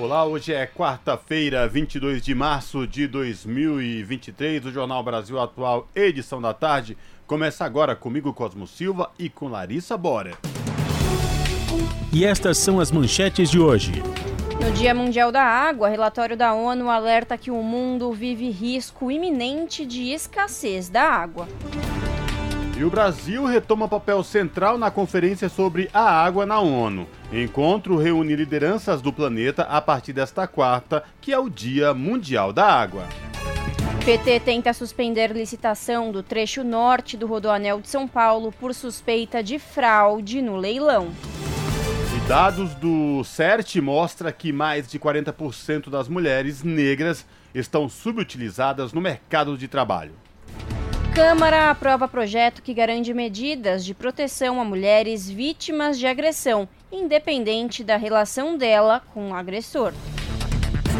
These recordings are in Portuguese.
Olá, hoje é quarta-feira, 22 de março de 2023. O Jornal Brasil Atual, edição da tarde, começa agora comigo, Cosmo Silva, e com Larissa Bora. E estas são as manchetes de hoje. No Dia Mundial da Água, relatório da ONU alerta que o mundo vive risco iminente de escassez da água. E o Brasil retoma papel central na conferência sobre a água na ONU. Encontro reúne lideranças do planeta a partir desta quarta, que é o Dia Mundial da Água. PT tenta suspender licitação do trecho norte do Rodoanel de São Paulo por suspeita de fraude no leilão. Dados do CERT mostram que mais de 40% das mulheres negras estão subutilizadas no mercado de trabalho. Câmara aprova projeto que garante medidas de proteção a mulheres vítimas de agressão, independente da relação dela com o agressor.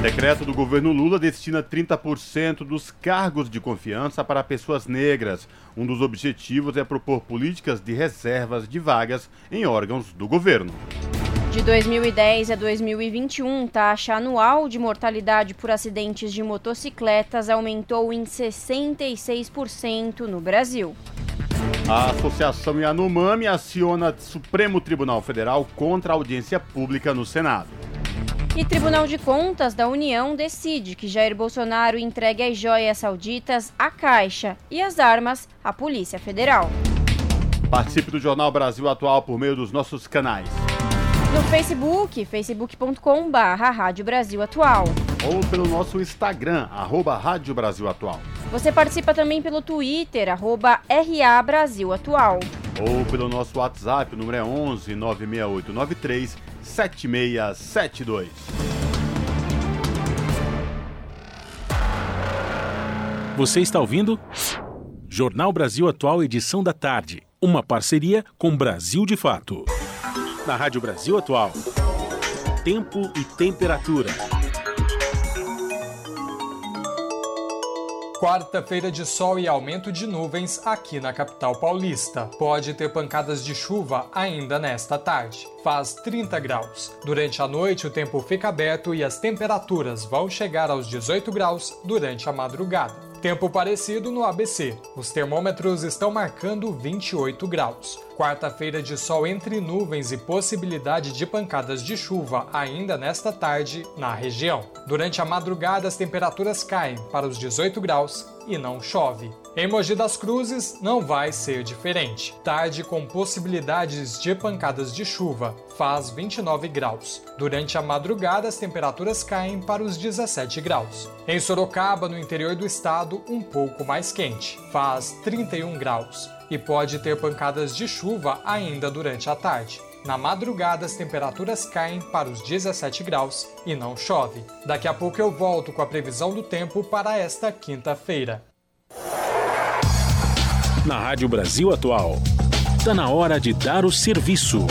Decreto do governo Lula destina 30% dos cargos de confiança para pessoas negras. Um dos objetivos é propor políticas de reservas de vagas em órgãos do governo. De 2010 a 2021, taxa anual de mortalidade por acidentes de motocicletas aumentou em 66% no Brasil. A Associação Yanomami aciona Supremo Tribunal Federal contra a audiência pública no Senado. E Tribunal de Contas da União decide que Jair Bolsonaro entregue as joias sauditas à Caixa e as armas à Polícia Federal. Participe do Jornal Brasil Atual por meio dos nossos canais no Facebook, facebook.com barra Rádio Brasil Atual. Ou pelo nosso Instagram, arroba Rádio Brasil Atual. Você participa também pelo Twitter, arroba RA Brasil Atual. Ou pelo nosso WhatsApp, o número é 11 96893 7672. Você está ouvindo? Jornal Brasil Atual, edição da tarde. Uma parceria com Brasil de Fato na Rádio Brasil Atual. Tempo e temperatura. Quarta-feira de sol e aumento de nuvens aqui na capital paulista. Pode ter pancadas de chuva ainda nesta tarde. Faz 30 graus. Durante a noite, o tempo fica aberto e as temperaturas vão chegar aos 18 graus durante a madrugada. Tempo parecido no ABC. Os termômetros estão marcando 28 graus. Quarta-feira de sol entre nuvens e possibilidade de pancadas de chuva ainda nesta tarde na região. Durante a madrugada, as temperaturas caem para os 18 graus e não chove. Em Mogi das Cruzes não vai ser diferente. Tarde com possibilidades de pancadas de chuva, faz 29 graus. Durante a madrugada as temperaturas caem para os 17 graus. Em Sorocaba, no interior do estado, um pouco mais quente, faz 31 graus e pode ter pancadas de chuva ainda durante a tarde. Na madrugada, as temperaturas caem para os 17 graus e não chove. Daqui a pouco eu volto com a previsão do tempo para esta quinta-feira. Na Rádio Brasil Atual, está na hora de dar o serviço.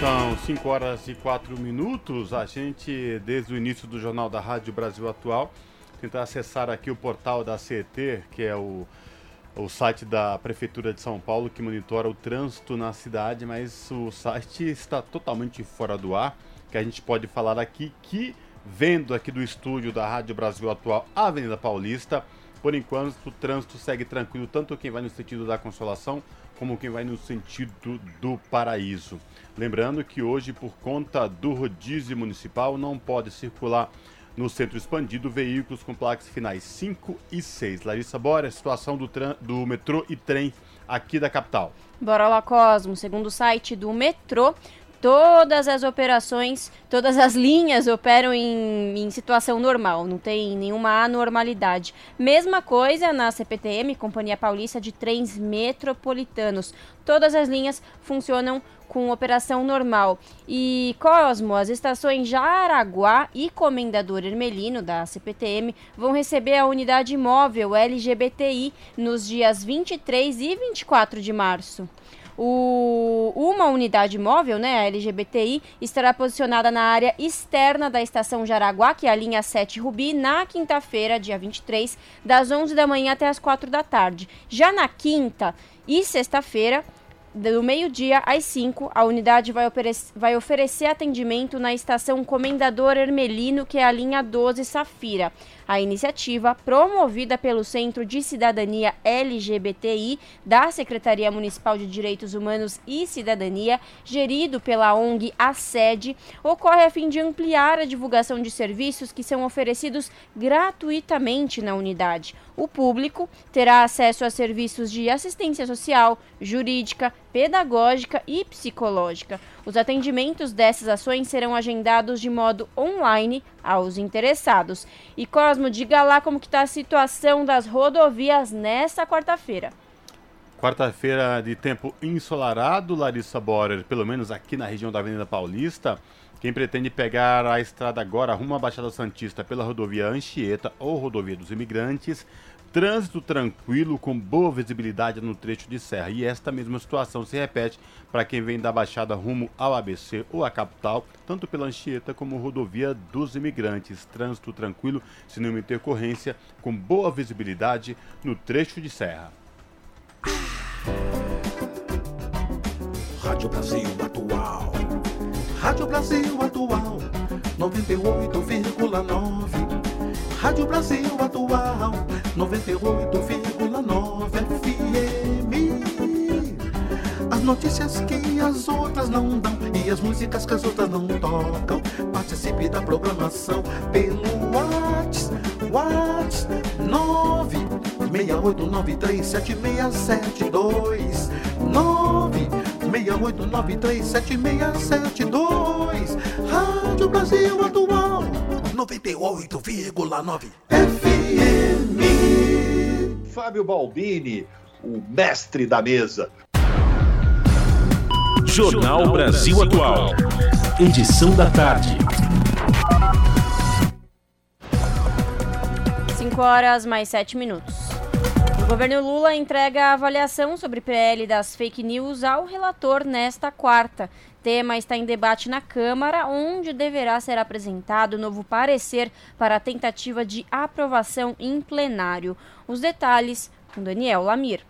São 5 horas e 4 minutos. A gente, desde o início do Jornal da Rádio Brasil Atual, tentar acessar aqui o portal da CET, que é o, o site da Prefeitura de São Paulo, que monitora o trânsito na cidade, mas o site está totalmente fora do ar, que a gente pode falar aqui que, vendo aqui do estúdio da Rádio Brasil Atual, Avenida Paulista, por enquanto, o trânsito segue tranquilo, tanto quem vai no sentido da Consolação como quem vai no sentido do Paraíso. Lembrando que hoje, por conta do rodízio municipal, não pode circular no centro expandido veículos com placas finais 5 e 6. Larissa Bora, situação do, do metrô e trem aqui da capital. Bora lá, Cosmo. Segundo o site do metrô, todas as operações, todas as linhas operam em, em, situação normal, não tem nenhuma anormalidade. Mesma coisa na CPTM, Companhia Paulista de Trens Metropolitanos. Todas as linhas funcionam com operação normal. E Cosmo, as estações Jaraguá e Comendador Hermelino da CPTM vão receber a unidade móvel LGBTI nos dias 23 e 24 de março. O, uma unidade móvel, né, a LGBTI, estará posicionada na área externa da estação Jaraguá, que é a linha 7 Rubi, na quinta-feira, dia 23, das 11 da manhã até as 4 da tarde. Já na quinta e sexta-feira, do meio-dia às 5, a unidade vai, vai, oferecer atendimento na estação Comendador Hermelino, que é a linha 12 Safira. A iniciativa, promovida pelo Centro de Cidadania LGBTI da Secretaria Municipal de Direitos Humanos e Cidadania, gerido pela ONG A ocorre a fim de ampliar a divulgação de serviços que são oferecidos gratuitamente na unidade. O público terá acesso a serviços de assistência social, jurídica, pedagógica e psicológica. Os atendimentos dessas ações serão agendados de modo online aos interessados. E Cosmo, diga lá como está a situação das rodovias nesta quarta-feira. Quarta-feira de tempo ensolarado, Larissa Borer, pelo menos aqui na região da Avenida Paulista. Quem pretende pegar a estrada agora rumo à Baixada Santista pela rodovia Anchieta ou rodovia dos Imigrantes Trânsito tranquilo, com boa visibilidade no trecho de serra. E esta mesma situação se repete para quem vem da Baixada rumo ao ABC ou à capital, tanto pela Anchieta como rodovia dos imigrantes. Trânsito tranquilo, sem nenhuma intercorrência, com boa visibilidade no trecho de serra. Rádio Brasil Atual. Rádio Brasil Atual. 98,9. Rádio Brasil Atual 98,9 FM. As notícias que as outras não dão e as músicas que as outras não tocam. Participe da programação pelo WhatsApp, WhatsApp 968937672 968937672 Rádio Brasil Atual 98,9 FM. Fábio Balbini, o mestre da mesa. Jornal Brasil Atual. Edição da tarde. 5 horas mais 7 minutos. O governo Lula entrega a avaliação sobre PL das fake news ao relator nesta quarta tema está em debate na Câmara, onde deverá ser apresentado novo parecer para a tentativa de aprovação em plenário. Os detalhes com Daniel Lamir.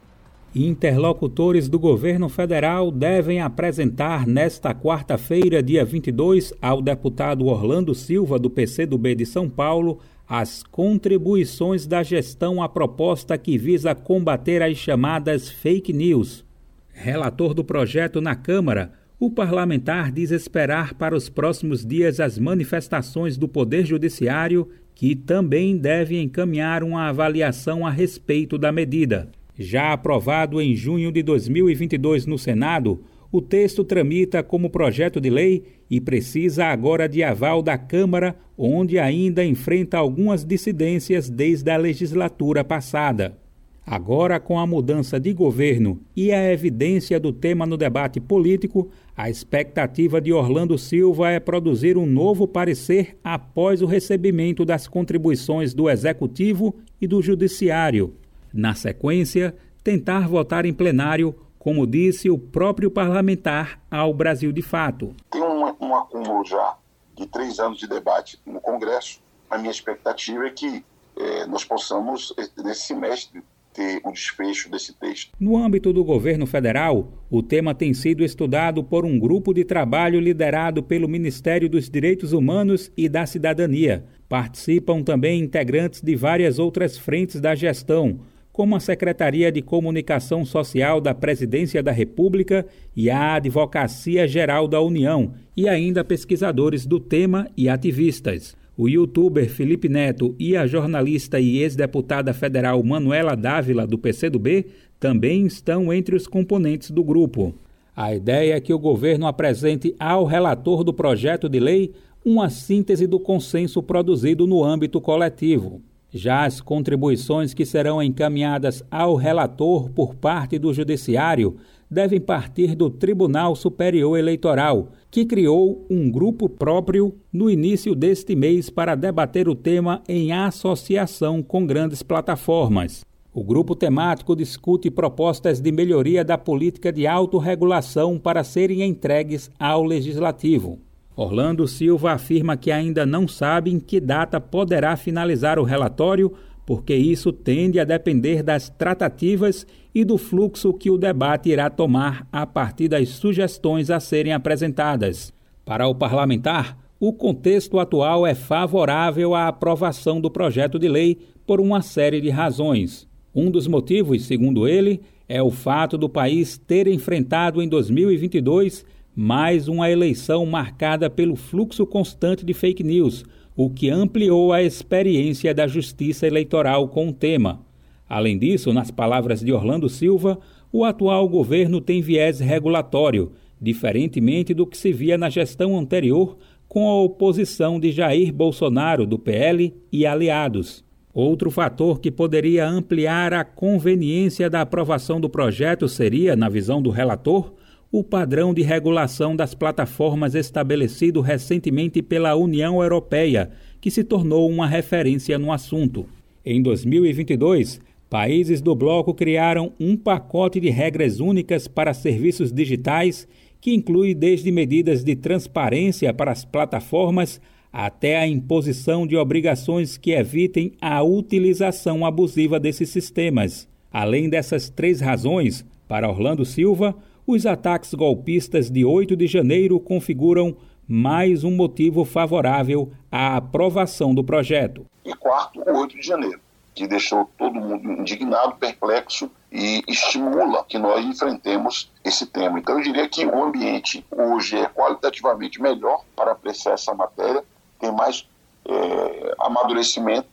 Interlocutores do governo federal devem apresentar nesta quarta-feira, dia 22, ao deputado Orlando Silva, do PCdoB de São Paulo, as contribuições da gestão à proposta que visa combater as chamadas fake news. Relator do projeto na Câmara, o parlamentar diz esperar para os próximos dias as manifestações do Poder Judiciário, que também deve encaminhar uma avaliação a respeito da medida. Já aprovado em junho de 2022 no Senado, o texto tramita como projeto de lei e precisa agora de aval da Câmara, onde ainda enfrenta algumas dissidências desde a legislatura passada. Agora, com a mudança de governo e a evidência do tema no debate político, a expectativa de Orlando Silva é produzir um novo parecer após o recebimento das contribuições do Executivo e do Judiciário. Na sequência, tentar votar em plenário, como disse o próprio parlamentar ao Brasil de Fato. Tem um, um acúmulo já de três anos de debate no Congresso. A minha expectativa é que eh, nós possamos, nesse semestre, ter o desfecho desse texto. No âmbito do governo federal, o tema tem sido estudado por um grupo de trabalho liderado pelo Ministério dos Direitos Humanos e da Cidadania. Participam também integrantes de várias outras frentes da gestão, como a Secretaria de Comunicação Social da Presidência da República e a Advocacia Geral da União, e ainda pesquisadores do tema e ativistas. O youtuber Felipe Neto e a jornalista e ex-deputada federal Manuela Dávila, do PCdoB, também estão entre os componentes do grupo. A ideia é que o governo apresente ao relator do projeto de lei uma síntese do consenso produzido no âmbito coletivo. Já as contribuições que serão encaminhadas ao relator por parte do Judiciário devem partir do Tribunal Superior Eleitoral, que criou um grupo próprio no início deste mês para debater o tema em associação com grandes plataformas. O grupo temático discute propostas de melhoria da política de autorregulação para serem entregues ao Legislativo. Orlando Silva afirma que ainda não sabe em que data poderá finalizar o relatório, porque isso tende a depender das tratativas e do fluxo que o debate irá tomar a partir das sugestões a serem apresentadas. Para o parlamentar, o contexto atual é favorável à aprovação do projeto de lei por uma série de razões. Um dos motivos, segundo ele, é o fato do país ter enfrentado em 2022 mais uma eleição marcada pelo fluxo constante de fake news, o que ampliou a experiência da justiça eleitoral com o tema. Além disso, nas palavras de Orlando Silva, o atual governo tem viés regulatório, diferentemente do que se via na gestão anterior com a oposição de Jair Bolsonaro, do PL e aliados. Outro fator que poderia ampliar a conveniência da aprovação do projeto seria, na visão do relator, o padrão de regulação das plataformas estabelecido recentemente pela União Europeia, que se tornou uma referência no assunto. Em 2022, países do bloco criaram um pacote de regras únicas para serviços digitais que inclui desde medidas de transparência para as plataformas até a imposição de obrigações que evitem a utilização abusiva desses sistemas. Além dessas três razões, para Orlando Silva, os ataques golpistas de 8 de janeiro configuram mais um motivo favorável à aprovação do projeto. E quarto, o 8 de janeiro, que deixou todo mundo indignado, perplexo e estimula que nós enfrentemos esse tema. Então eu diria que o ambiente hoje é qualitativamente melhor para apreciar essa matéria, tem mais é, amadurecimento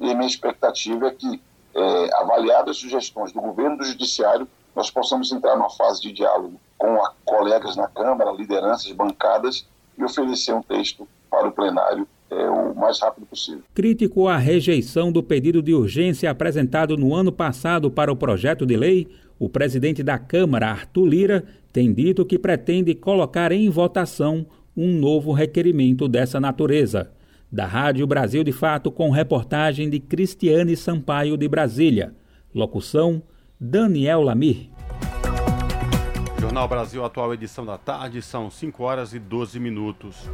e a minha expectativa é que, é, avaliadas as sugestões do governo do judiciário, nós possamos entrar numa fase de diálogo com a, colegas na Câmara, lideranças, bancadas e oferecer um texto para o plenário é, o mais rápido possível. Crítico à rejeição do pedido de urgência apresentado no ano passado para o projeto de lei, o presidente da Câmara, Arthur Lira, tem dito que pretende colocar em votação um novo requerimento dessa natureza. Da Rádio Brasil de Fato, com reportagem de Cristiane Sampaio de Brasília. Locução Daniel Lamir. Jornal Brasil Atual, edição da tarde, são 5 horas e 12 minutos.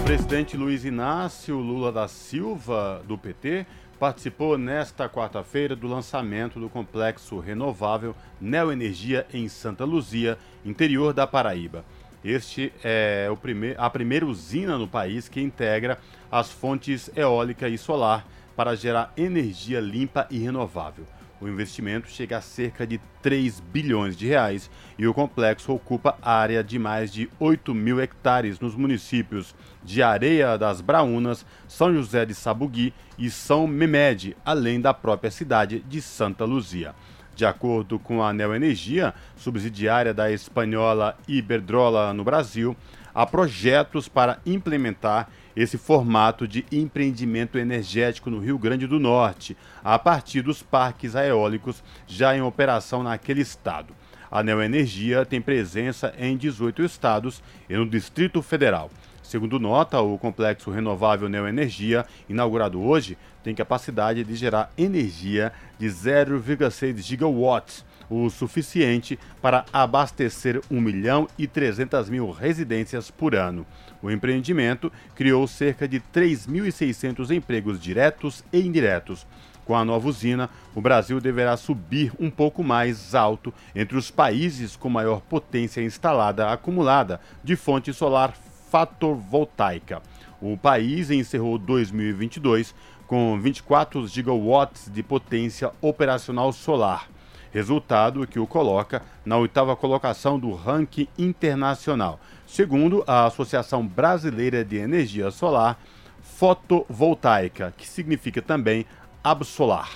O presidente Luiz Inácio Lula da Silva, do PT, participou nesta quarta-feira do lançamento do complexo renovável Neoenergia em Santa Luzia, interior da Paraíba. Este é o prime a primeira usina no país que integra as fontes eólica e solar para gerar energia limpa e renovável. O investimento chega a cerca de 3 bilhões de reais e o complexo ocupa área de mais de 8 mil hectares nos municípios de Areia das Braunas, São José de Sabugui e São Memede, além da própria cidade de Santa Luzia. De acordo com a Neoenergia, subsidiária da espanhola Iberdrola no Brasil, há projetos para implementar esse formato de empreendimento energético no Rio Grande do Norte, a partir dos parques eólicos já em operação naquele estado. A Neoenergia tem presença em 18 estados e no Distrito Federal. Segundo nota, o complexo renovável Neoenergia, inaugurado hoje, tem capacidade de gerar energia de 0,6 gigawatts, o suficiente para abastecer 1 milhão e 300 mil residências por ano. O empreendimento criou cerca de 3.600 empregos diretos e indiretos. Com a nova usina, o Brasil deverá subir um pouco mais alto entre os países com maior potência instalada acumulada de fonte solar fotovoltaica. O país encerrou 2022 com 24 gigawatts de potência operacional solar, resultado que o coloca na oitava colocação do ranking internacional, segundo a Associação Brasileira de Energia Solar Fotovoltaica, que significa também absolar.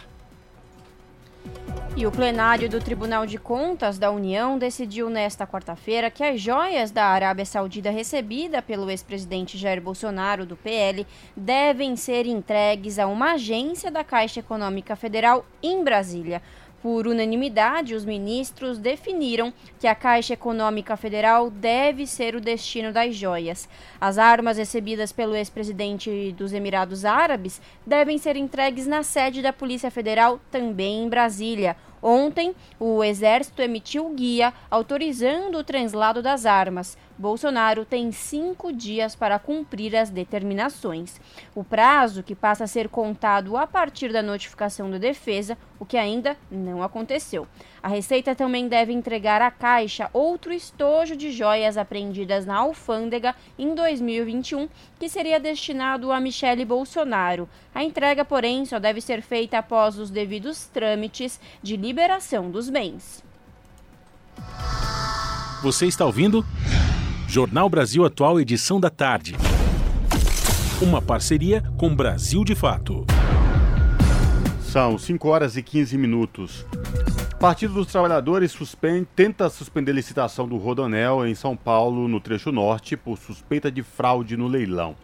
E o plenário do Tribunal de Contas da União decidiu nesta quarta-feira que as joias da Arábia Saudita recebida pelo ex-presidente Jair Bolsonaro do PL devem ser entregues a uma agência da Caixa Econômica Federal em Brasília. Por unanimidade, os ministros definiram que a Caixa Econômica Federal deve ser o destino das joias. As armas recebidas pelo ex-presidente dos Emirados Árabes devem ser entregues na sede da Polícia Federal, também em Brasília. Ontem, o Exército emitiu guia autorizando o translado das armas. Bolsonaro tem cinco dias para cumprir as determinações. O prazo, que passa a ser contado a partir da notificação da defesa, o que ainda não aconteceu. A Receita também deve entregar à Caixa outro estojo de joias apreendidas na alfândega em 2021, que seria destinado a Michele Bolsonaro. A entrega, porém, só deve ser feita após os devidos trâmites de liberação dos bens. Você está ouvindo? Jornal Brasil Atual, edição da tarde. Uma parceria com Brasil de Fato. São 5 horas e 15 minutos. Partido dos Trabalhadores suspende, tenta suspender licitação do Rodonel em São Paulo, no trecho norte, por suspeita de fraude no leilão.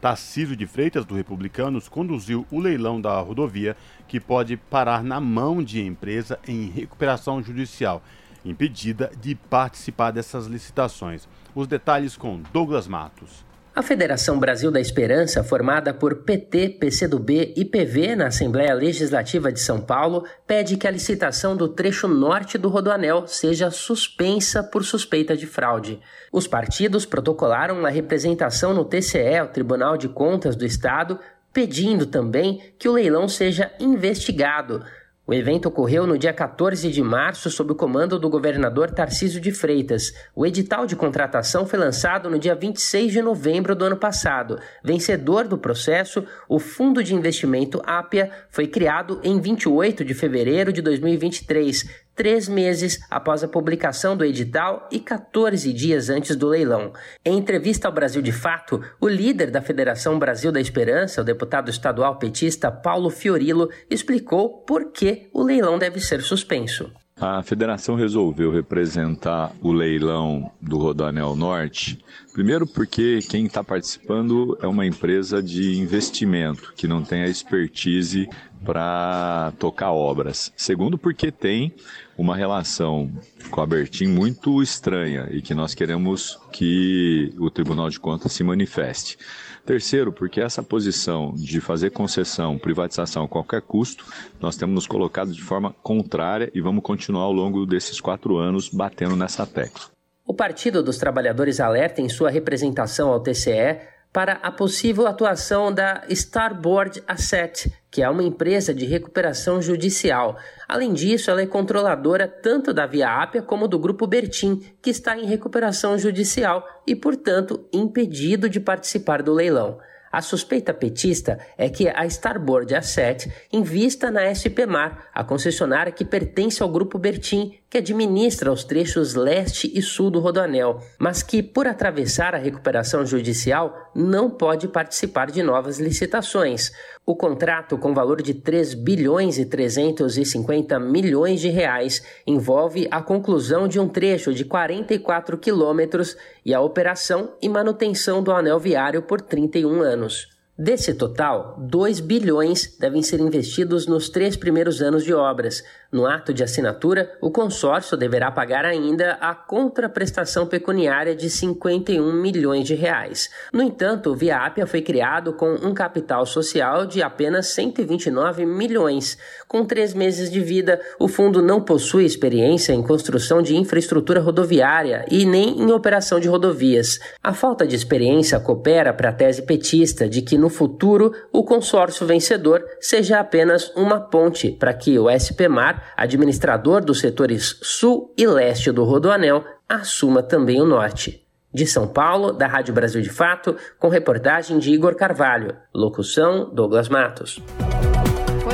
Tarcísio de Freitas, do Republicanos, conduziu o leilão da rodovia, que pode parar na mão de empresa em recuperação judicial, impedida de participar dessas licitações. Os detalhes com Douglas Matos. A Federação Brasil da Esperança, formada por PT, PCdoB e PV na Assembleia Legislativa de São Paulo, pede que a licitação do trecho norte do Rodoanel seja suspensa por suspeita de fraude. Os partidos protocolaram uma representação no TCE, o Tribunal de Contas do Estado, pedindo também que o leilão seja investigado. O evento ocorreu no dia 14 de março sob o comando do governador Tarcísio de Freitas. O edital de contratação foi lançado no dia 26 de novembro do ano passado. Vencedor do processo, o Fundo de Investimento Ápia foi criado em 28 de fevereiro de 2023, três meses após a publicação do edital e 14 dias antes do leilão. Em entrevista ao Brasil de Fato, o líder da Federação Brasil da Esperança, o deputado estadual petista Paulo Fiorilo, explicou por que o leilão deve ser suspenso. A federação resolveu representar o leilão do Rodanel Norte, primeiro porque quem está participando é uma empresa de investimento que não tem a expertise para tocar obras. Segundo, porque tem uma relação com a Bertin muito estranha e que nós queremos que o Tribunal de Contas se manifeste. Terceiro, porque essa posição de fazer concessão, privatização a qualquer custo, nós temos nos colocado de forma contrária e vamos continuar ao longo desses quatro anos batendo nessa tecla. O Partido dos Trabalhadores alerta em sua representação ao TCE para a possível atuação da Starboard Asset, que é uma empresa de recuperação judicial. Além disso, ela é controladora tanto da Via Ápia como do Grupo Bertin, que está em recuperação judicial e, portanto, impedido de participar do leilão. A suspeita petista é que a Starboard Asset invista na SPMar, a concessionária que pertence ao Grupo Bertin, que administra os trechos leste e sul do Rodoanel, mas que, por atravessar a recuperação judicial, não pode participar de novas licitações. O contrato, com valor de 3 bilhões e 350 milhões de reais, envolve a conclusão de um trecho de 44 quilômetros e a operação e manutenção do anel viário por 31 anos. Desse total, 2 bilhões devem ser investidos nos três primeiros anos de obras. No ato de assinatura, o consórcio deverá pagar ainda a contraprestação pecuniária de 51 milhões de reais. No entanto, o Viapia foi criado com um capital social de apenas 129 milhões. Com três meses de vida, o fundo não possui experiência em construção de infraestrutura rodoviária e nem em operação de rodovias. A falta de experiência coopera para a tese petista de que no futuro o consórcio vencedor seja apenas uma ponte para que o SPMar, administrador dos setores sul e leste do Rodoanel, assuma também o norte. De São Paulo, da Rádio Brasil de Fato, com reportagem de Igor Carvalho. Locução: Douglas Matos.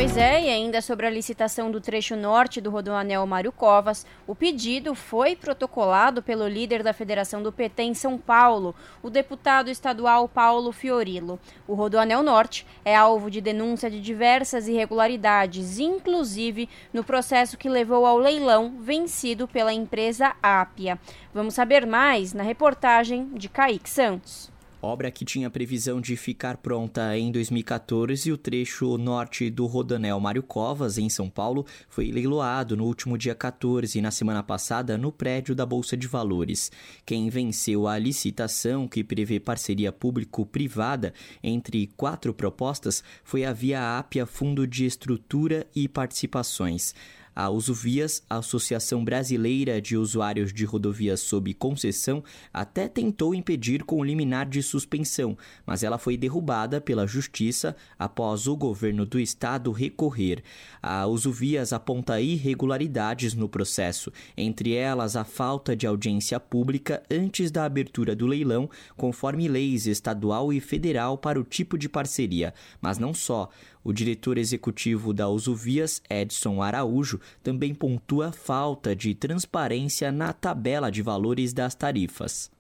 Pois é, e ainda sobre a licitação do trecho norte do Rodoanel Mário Covas, o pedido foi protocolado pelo líder da Federação do PT em São Paulo, o deputado estadual Paulo Fiorilo. O Rodoanel Norte é alvo de denúncia de diversas irregularidades, inclusive no processo que levou ao leilão vencido pela empresa Ápia. Vamos saber mais na reportagem de Kaique Santos. Obra que tinha previsão de ficar pronta em 2014 o trecho norte do Rodanel Mário Covas, em São Paulo, foi leiloado no último dia 14, na semana passada, no prédio da Bolsa de Valores. Quem venceu a licitação, que prevê parceria público-privada entre quatro propostas, foi a Via Ápia Fundo de Estrutura e Participações. A Usuvias, a Associação Brasileira de Usuários de Rodovias sob concessão, até tentou impedir com liminar de suspensão, mas ela foi derrubada pela Justiça após o governo do estado recorrer. A Usuvias aponta irregularidades no processo, entre elas a falta de audiência pública antes da abertura do leilão, conforme leis estadual e federal para o tipo de parceria, mas não só. O diretor executivo da Usuvias, Edson Araújo, também pontua a falta de transparência na tabela de valores das tarifas.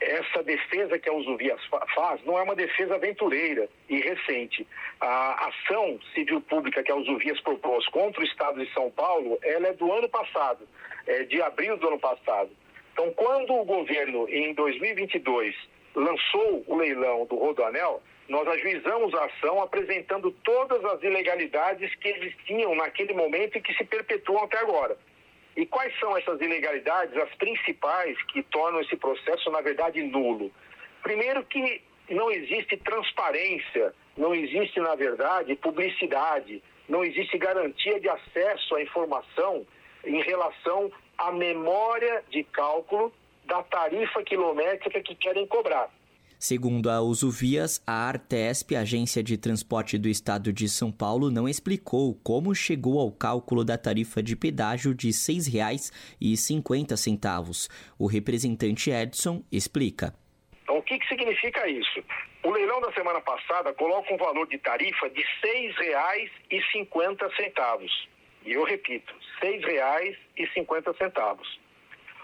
Essa defesa que a Usuvias faz não é uma defesa aventureira e recente. A ação civil pública que a Usuvias propôs contra o Estado de São Paulo, ela é do ano passado, é de abril do ano passado. Então, quando o governo, em 2022, lançou o leilão do Rodoanel, nós ajuizamos a ação apresentando todas as ilegalidades que existiam naquele momento e que se perpetuam até agora. E quais são essas ilegalidades, as principais que tornam esse processo, na verdade, nulo? Primeiro, que não existe transparência, não existe, na verdade, publicidade, não existe garantia de acesso à informação em relação à memória de cálculo da tarifa quilométrica que querem cobrar. Segundo a Usuvias, a Artesp, agência de transporte do estado de São Paulo, não explicou como chegou ao cálculo da tarifa de pedágio de R$ 6,50. O representante Edson explica. Então, o que, que significa isso? O leilão da semana passada coloca um valor de tarifa de R$ 6,50. E eu repito, R$ 6,50.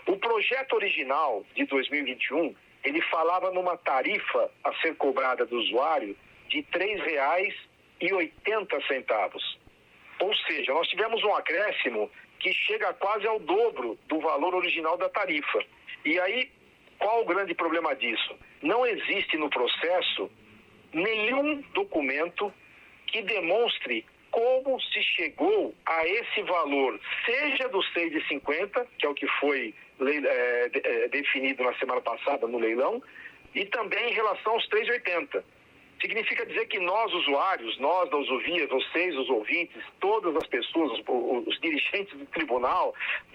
O projeto original de 2021 ele falava numa tarifa a ser cobrada do usuário de R$ 3,80. Ou seja, nós tivemos um acréscimo que chega quase ao dobro do valor original da tarifa. E aí, qual o grande problema disso? Não existe no processo nenhum documento que demonstre como se chegou a esse valor, seja dos 6,50, que é o que foi é, é, definido na semana passada no leilão, e também em relação aos 3,80. Significa dizer que nós, usuários, nós da Usovia, vocês, os ouvintes, todas as pessoas, os, os dirigentes do tribunal,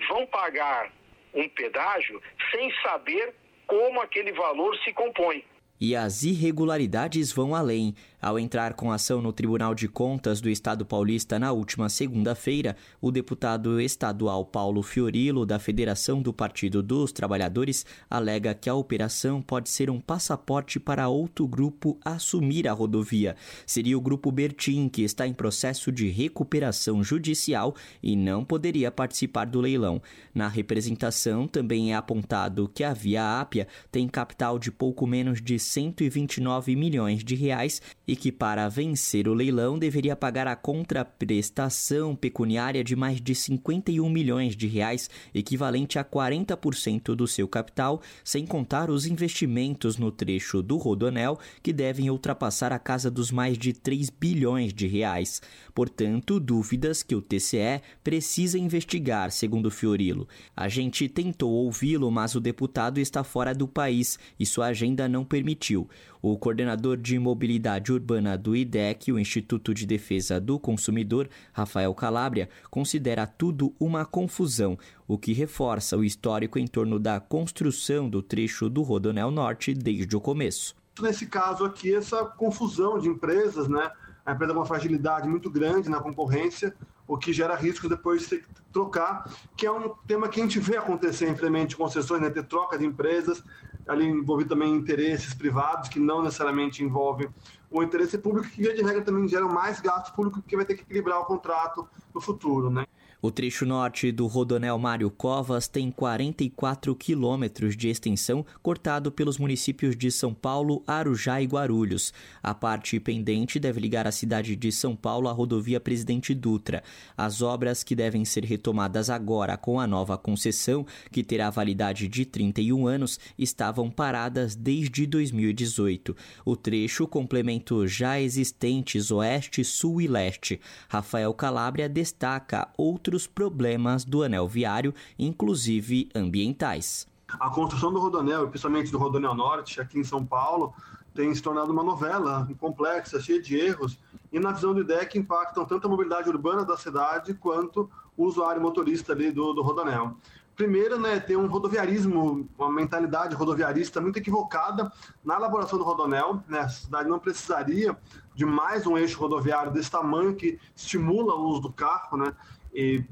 vão pagar um pedágio sem saber como aquele valor se compõe. E as irregularidades vão além. Ao entrar com ação no Tribunal de Contas do Estado paulista na última segunda-feira, o deputado estadual Paulo Fiorilo, da Federação do Partido dos Trabalhadores, alega que a operação pode ser um passaporte para outro grupo assumir a rodovia. Seria o Grupo Bertin, que está em processo de recuperação judicial e não poderia participar do leilão. Na representação, também é apontado que a Via Ápia tem capital de pouco menos de 129 milhões de reais e que para vencer o leilão deveria pagar a contraprestação pecuniária de mais de 51 milhões de reais, equivalente a 40% do seu capital, sem contar os investimentos no trecho do Rodoanel, que devem ultrapassar a casa dos mais de 3 bilhões de reais. Portanto, dúvidas que o TCE precisa investigar, segundo Fiorilo. A gente tentou ouvi-lo, mas o deputado está fora do país e sua agenda não permitiu. O coordenador de mobilidade urbana do IDEC, o Instituto de Defesa do Consumidor, Rafael Calabria, considera tudo uma confusão, o que reforça o histórico em torno da construção do trecho do Rodonel Norte desde o começo. Nesse caso aqui, essa confusão de empresas, né? A empresa tem uma fragilidade muito grande na concorrência, o que gera risco depois de trocar, que é um tema que a gente vê acontecer em de concessões, né? ter troca de empresas, ali envolver também interesses privados que não necessariamente envolvem o interesse público, que via de regra também gera mais gasto público, que vai ter que equilibrar o contrato no futuro, né? O trecho norte do Rodonel Mário Covas tem 44 quilômetros de extensão, cortado pelos municípios de São Paulo, Arujá e Guarulhos. A parte pendente deve ligar a cidade de São Paulo à rodovia Presidente Dutra. As obras que devem ser retomadas agora com a nova concessão, que terá validade de 31 anos, estavam paradas desde 2018. O trecho complementa já existentes Oeste, Sul e Leste. Rafael Calabria destaca outro outros problemas do anel viário, inclusive ambientais. A construção do Rodonel, principalmente do Rodonel Norte, aqui em São Paulo, tem se tornado uma novela complexa, cheia de erros, e na visão do IDEC impactam tanto a mobilidade urbana da cidade quanto o usuário motorista ali do, do Rodonel. Primeiro, né, tem um rodoviarismo, uma mentalidade rodoviarista muito equivocada na elaboração do Rodonel. Né? A cidade não precisaria de mais um eixo rodoviário desse tamanho que estimula o uso do carro, né?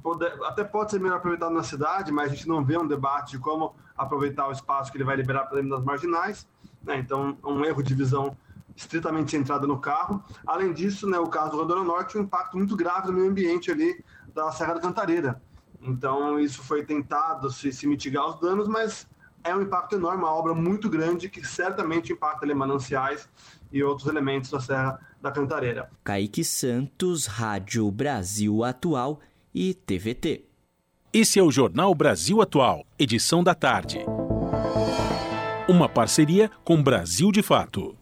Pode, até pode ser melhor aproveitado na cidade, mas a gente não vê um debate de como aproveitar o espaço que ele vai liberar para dentro das marginais. Né? Então, um erro de visão estritamente centrado no carro. Além disso, né, o caso do Rodona Norte, um impacto muito grave no meio ambiente ali da Serra da Cantareira. Então, isso foi tentado se, se mitigar os danos, mas é um impacto enorme, uma obra muito grande que certamente impacta ali mananciais e outros elementos da Serra da Cantareira. Kaique Santos, Rádio Brasil Atual e TVT. Esse é o Jornal Brasil Atual, edição da tarde. Uma parceria com Brasil de Fato.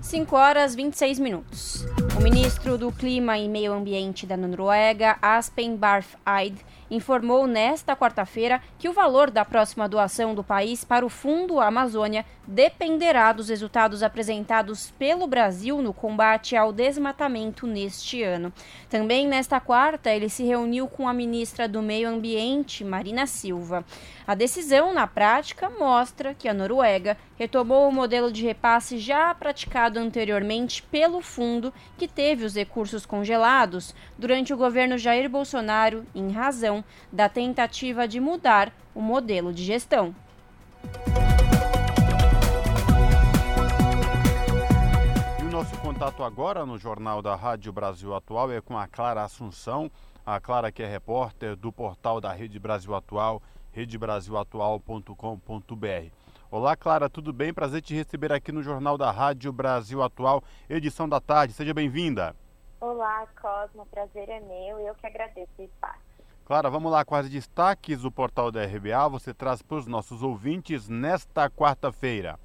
5 horas 26 minutos. O ministro do Clima e Meio Ambiente da Noruega, Aspen Barth Eid, informou nesta quarta-feira que o valor da próxima doação do país para o Fundo Amazônia dependerá dos resultados apresentados pelo Brasil no combate ao desmatamento neste ano. Também nesta quarta, ele se reuniu com a ministra do Meio Ambiente, Marina Silva. A decisão, na prática, mostra que a Noruega retomou o modelo de repasse já praticado anteriormente pelo fundo, que teve os recursos congelados durante o governo Jair Bolsonaro, em razão da tentativa de mudar o modelo de gestão. E o nosso contato agora no Jornal da Rádio Brasil Atual é com a Clara Assunção, a Clara que é repórter do portal da Rede Brasil Atual, redebrasilatual.com.br. Olá, Clara, tudo bem? Prazer te receber aqui no Jornal da Rádio Brasil Atual, edição da tarde. Seja bem-vinda. Olá, Cosmo, prazer é meu e eu que agradeço o espaço. Clara, vamos lá com as destaques do portal da RBA. Você traz para os nossos ouvintes nesta quarta-feira.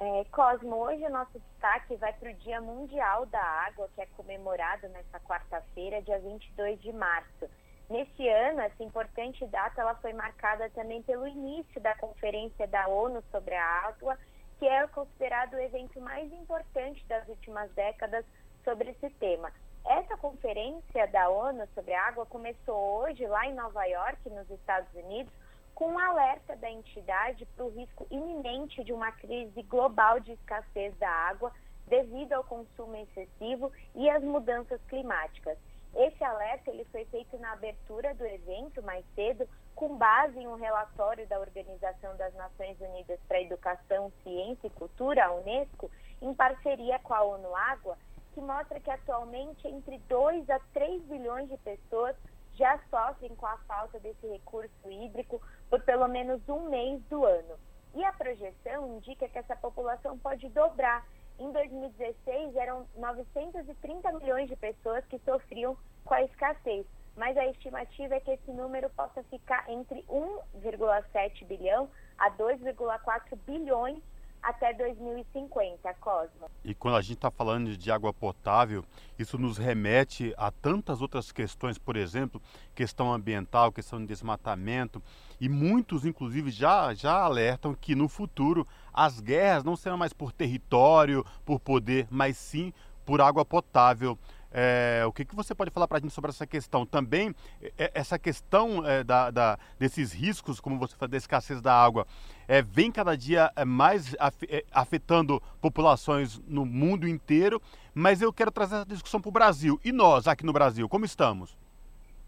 É, Cosmo, hoje o nosso destaque vai para o Dia Mundial da Água, que é comemorado nesta quarta-feira, dia 22 de março. Neste ano, essa importante data ela foi marcada também pelo início da Conferência da ONU sobre a Água, que é considerado o evento mais importante das últimas décadas sobre esse tema. Essa conferência da ONU sobre a água começou hoje lá em Nova York, nos Estados Unidos, com um alerta da entidade para o risco iminente de uma crise global de escassez da água devido ao consumo excessivo e às mudanças climáticas. Esse alerta ele foi feito na abertura do evento mais cedo, com base em um relatório da Organização das Nações Unidas para Educação, Ciência e Cultura, a Unesco, em parceria com a ONU Água, que mostra que atualmente entre 2 a 3 bilhões de pessoas já sofrem com a falta desse recurso hídrico por pelo menos um mês do ano. E a projeção indica que essa população pode dobrar. Em 2016, eram 930 milhões de pessoas que sofriam com a escassez, mas a estimativa é que esse número possa ficar entre 1,7 bilhão a 2,4 bilhões até 2050, Cosmo. E quando a gente está falando de água potável, isso nos remete a tantas outras questões, por exemplo, questão ambiental, questão de desmatamento, e muitos, inclusive, já, já alertam que no futuro as guerras não serão mais por território, por poder, mas sim por água potável. É, o que, que você pode falar para a gente sobre essa questão? Também, é, essa questão é, da, da, desses riscos, como você falou, da escassez da água, é, vem cada dia é, mais é, afetando populações no mundo inteiro, mas eu quero trazer essa discussão para o Brasil. E nós, aqui no Brasil, como estamos?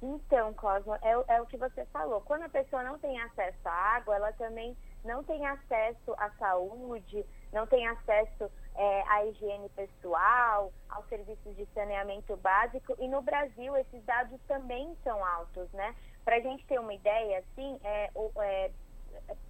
Então, Cosmo, é, é o que você falou. Quando a pessoa não tem acesso à água, ela também não tem acesso à saúde, não tem acesso é, à higiene pessoal, aos serviços de saneamento básico. E no Brasil esses dados também são altos, né? Para a gente ter uma ideia, assim, é, é,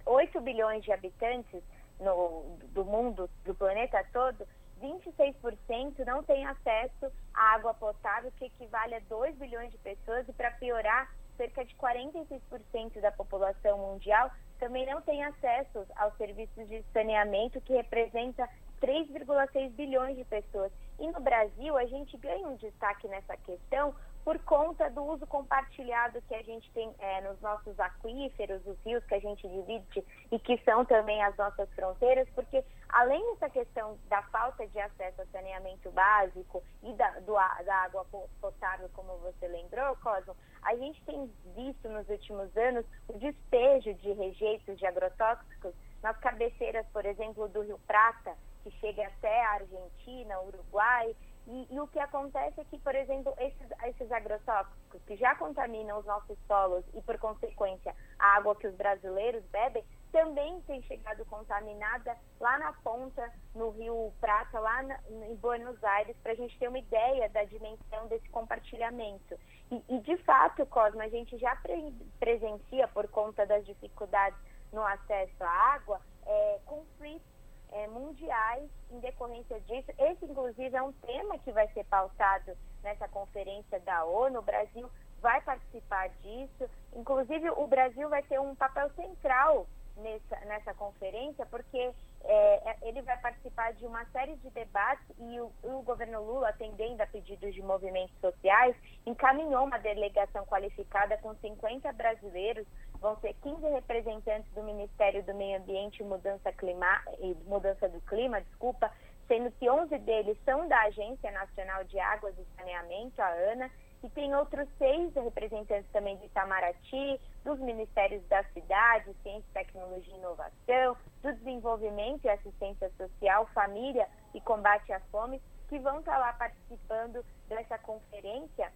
8 bilhões de habitantes no, do mundo, do planeta todo, 26% não tem acesso à água potável, que equivale a 2 bilhões de pessoas, e para piorar, cerca de 46% da população mundial também não tem acesso aos serviços de saneamento, que representa 3,6 bilhões de pessoas. E no Brasil, a gente ganha um destaque nessa questão por conta do uso compartilhado que a gente tem é, nos nossos aquíferos, os rios que a gente divide e que são também as nossas fronteiras, porque além dessa questão da falta de acesso ao saneamento básico e da, do, da água potável, como você lembrou, Cosmo, a gente tem visto nos últimos anos o despejo de rejeitos de agrotóxicos. Nas cabeceiras, por exemplo, do Rio Prata, que chega até a Argentina, Uruguai, e, e, o que acontece é que, por exemplo, esses, esses agrotóxicos que já contaminam os nossos solos e, por consequência, a água que os brasileiros bebem, também tem chegado contaminada lá na ponta, no Rio Prata, lá na, em Buenos Aires, para a gente ter uma ideia da dimensão desse compartilhamento. E, e de fato, Cosmo, a gente já pre presencia, por conta das dificuldades no acesso à água, é, conflitos é, mundiais em decorrência disso. Esse, inclusive, é um tema que vai ser pautado nessa conferência da ONU. O Brasil vai participar disso. Inclusive, o Brasil vai ter um papel central nessa, nessa conferência, porque é, é, ele vai participar de uma série de debates e o, o, governo Lula, atendendo a pedidos de movimentos sociais, encaminhou uma delegação qualificada com 50 brasileiros, vão ser 15 representantes do Ministério do Meio Ambiente e Mudança, Clima, e Mudança do Clima, desculpa, sendo que 11 deles são da Agência Nacional de Águas e Saneamento, a ANA, e tem outros seis representantes também de Itamaraty, dos Ministérios da Cidade, Ciência, Tecnologia e Inovação, do Desenvolvimento e Assistência Social, Família e Combate à Fome, que vão estar lá participando dessa conferência,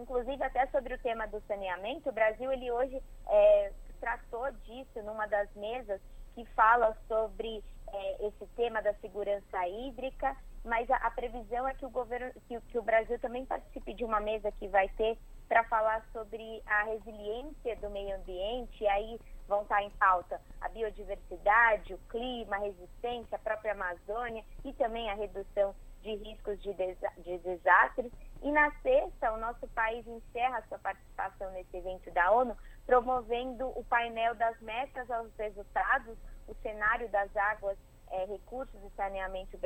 inclusive até sobre o tema do saneamento. O Brasil, ele hoje é, tratou disso numa das mesas que fala sobre é, esse tema da segurança hídrica mas a, a, previsão é que o governo, que, que o Brasil também participe de uma mesa que vai ter para falar sobre a resiliência do meio ambiente, e aí vão estar em pauta a biodiversidade, o clima, a resistência, a própria Amazônia e também a redução de riscos de, desa de desastres. E na sexta, o nosso país encerra sua participação nesse evento da ONU, promovendo o painel das metas aos resultados, o cenário das águas, é, recursos e saneamento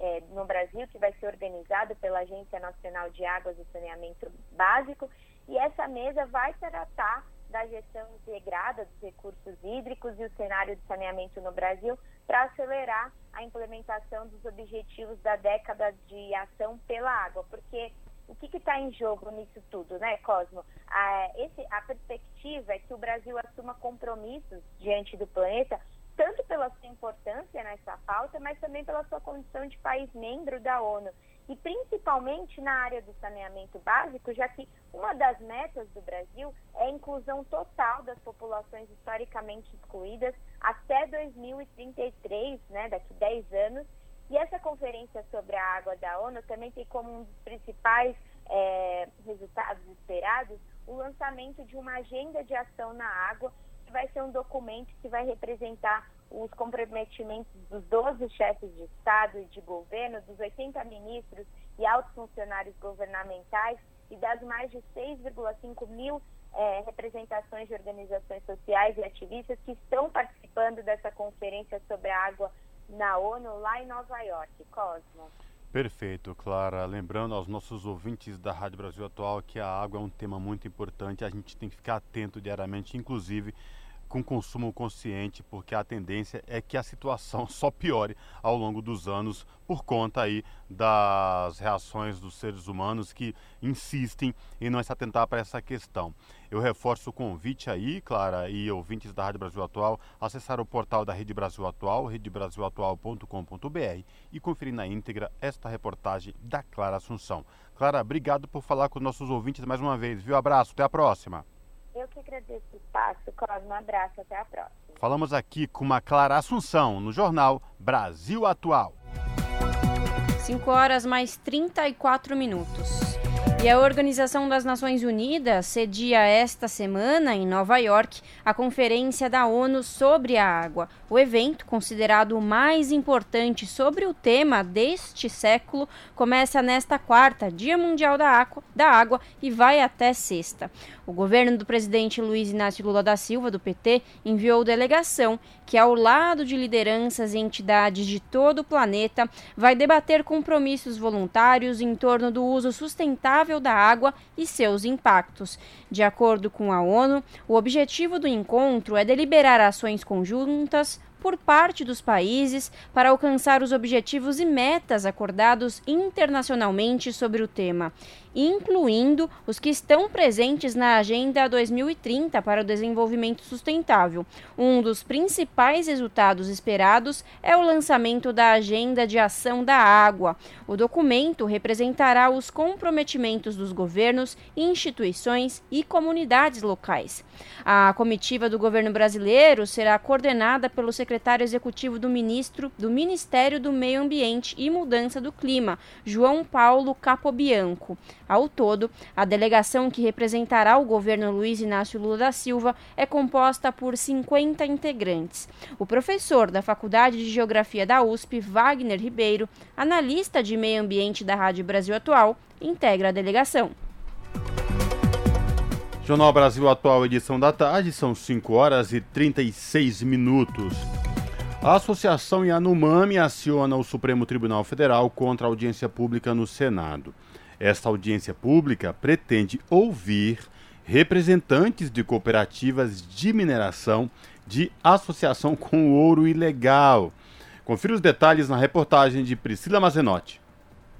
é, no Brasil, que vai ser organizado pela Agência Nacional de Águas e Saneamento Básico. E essa mesa vai tratar da gestão integrada dos recursos hídricos e o cenário de saneamento no Brasil para acelerar a implementação dos objetivos da década de ação pela água, porque o que está em jogo nisso tudo, né, Cosmo? A, esse, a perspectiva é que o Brasil assuma compromissos diante do planeta tanto pela sua importância nessa pauta, mas também pela sua condição de país membro da ONU. E principalmente na área do saneamento básico, já que uma das metas do Brasil é a inclusão total das populações historicamente excluídas até 2033, né, daqui 10 anos. E essa conferência sobre a água da ONU também tem como um dos principais é, resultados esperados o lançamento de uma agenda de ação na água que vai ser um documento que vai representar os comprometimentos dos 12 chefes de Estado e de governo, dos 80 ministros e altos funcionários governamentais e das mais de 6,5 mil é, representações de organizações sociais e ativistas que estão participando dessa conferência sobre a água na ONU lá em Nova York. Cosmo. Perfeito, Clara. Lembrando aos nossos ouvintes da Rádio Brasil Atual que a água é um tema muito importante, a gente tem que ficar atento diariamente, inclusive com consumo consciente, porque a tendência é que a situação só piore ao longo dos anos por conta aí das reações dos seres humanos que insistem em não se atentar para essa questão. Eu reforço o convite aí, Clara, e ouvintes da Rádio Brasil Atual, acessar o portal da Rede Brasil Atual, redebrasilatual.com.br e conferir na íntegra esta reportagem da Clara Assunção. Clara, obrigado por falar com nossos ouvintes mais uma vez, viu? Abraço, até a próxima. Eu que agradeço o espaço, Cosmo. Um abraço, até a próxima. Falamos aqui com uma Clara Assunção no jornal Brasil Atual. 5 horas mais 34 minutos. E a Organização das Nações Unidas cedia esta semana, em Nova York, a Conferência da ONU sobre a Água. O evento, considerado o mais importante sobre o tema deste século, começa nesta quarta, Dia Mundial da Água, da Água e vai até sexta. O governo do presidente Luiz Inácio Lula da Silva, do PT, enviou delegação que, ao lado de lideranças e entidades de todo o planeta, vai debater compromissos voluntários em torno do uso sustentável da água e seus impactos. De acordo com a ONU, o objetivo do encontro é deliberar ações conjuntas por parte dos países para alcançar os objetivos e metas acordados internacionalmente sobre o tema, incluindo os que estão presentes na Agenda 2030 para o Desenvolvimento Sustentável. Um dos principais resultados esperados é o lançamento da Agenda de Ação da Água. O documento representará os comprometimentos dos governos, instituições e comunidades locais. A comitiva do governo brasileiro será coordenada pelo secretário executivo do ministro do Ministério do Meio Ambiente e Mudança do Clima, João Paulo Capobianco. Ao todo, a delegação que representará o governo Luiz Inácio Lula da Silva é composta por 50 integrantes. O professor da Faculdade de Geografia da USP, Wagner Ribeiro, analista de meio ambiente da Rádio Brasil Atual, integra a delegação. Jornal Brasil Atual, edição da tarde, são 5 horas e 36 minutos. A Associação Yanomami aciona o Supremo Tribunal Federal contra a audiência pública no Senado. Esta audiência pública pretende ouvir representantes de cooperativas de mineração de associação com ouro ilegal. Confira os detalhes na reportagem de Priscila Mazenotti.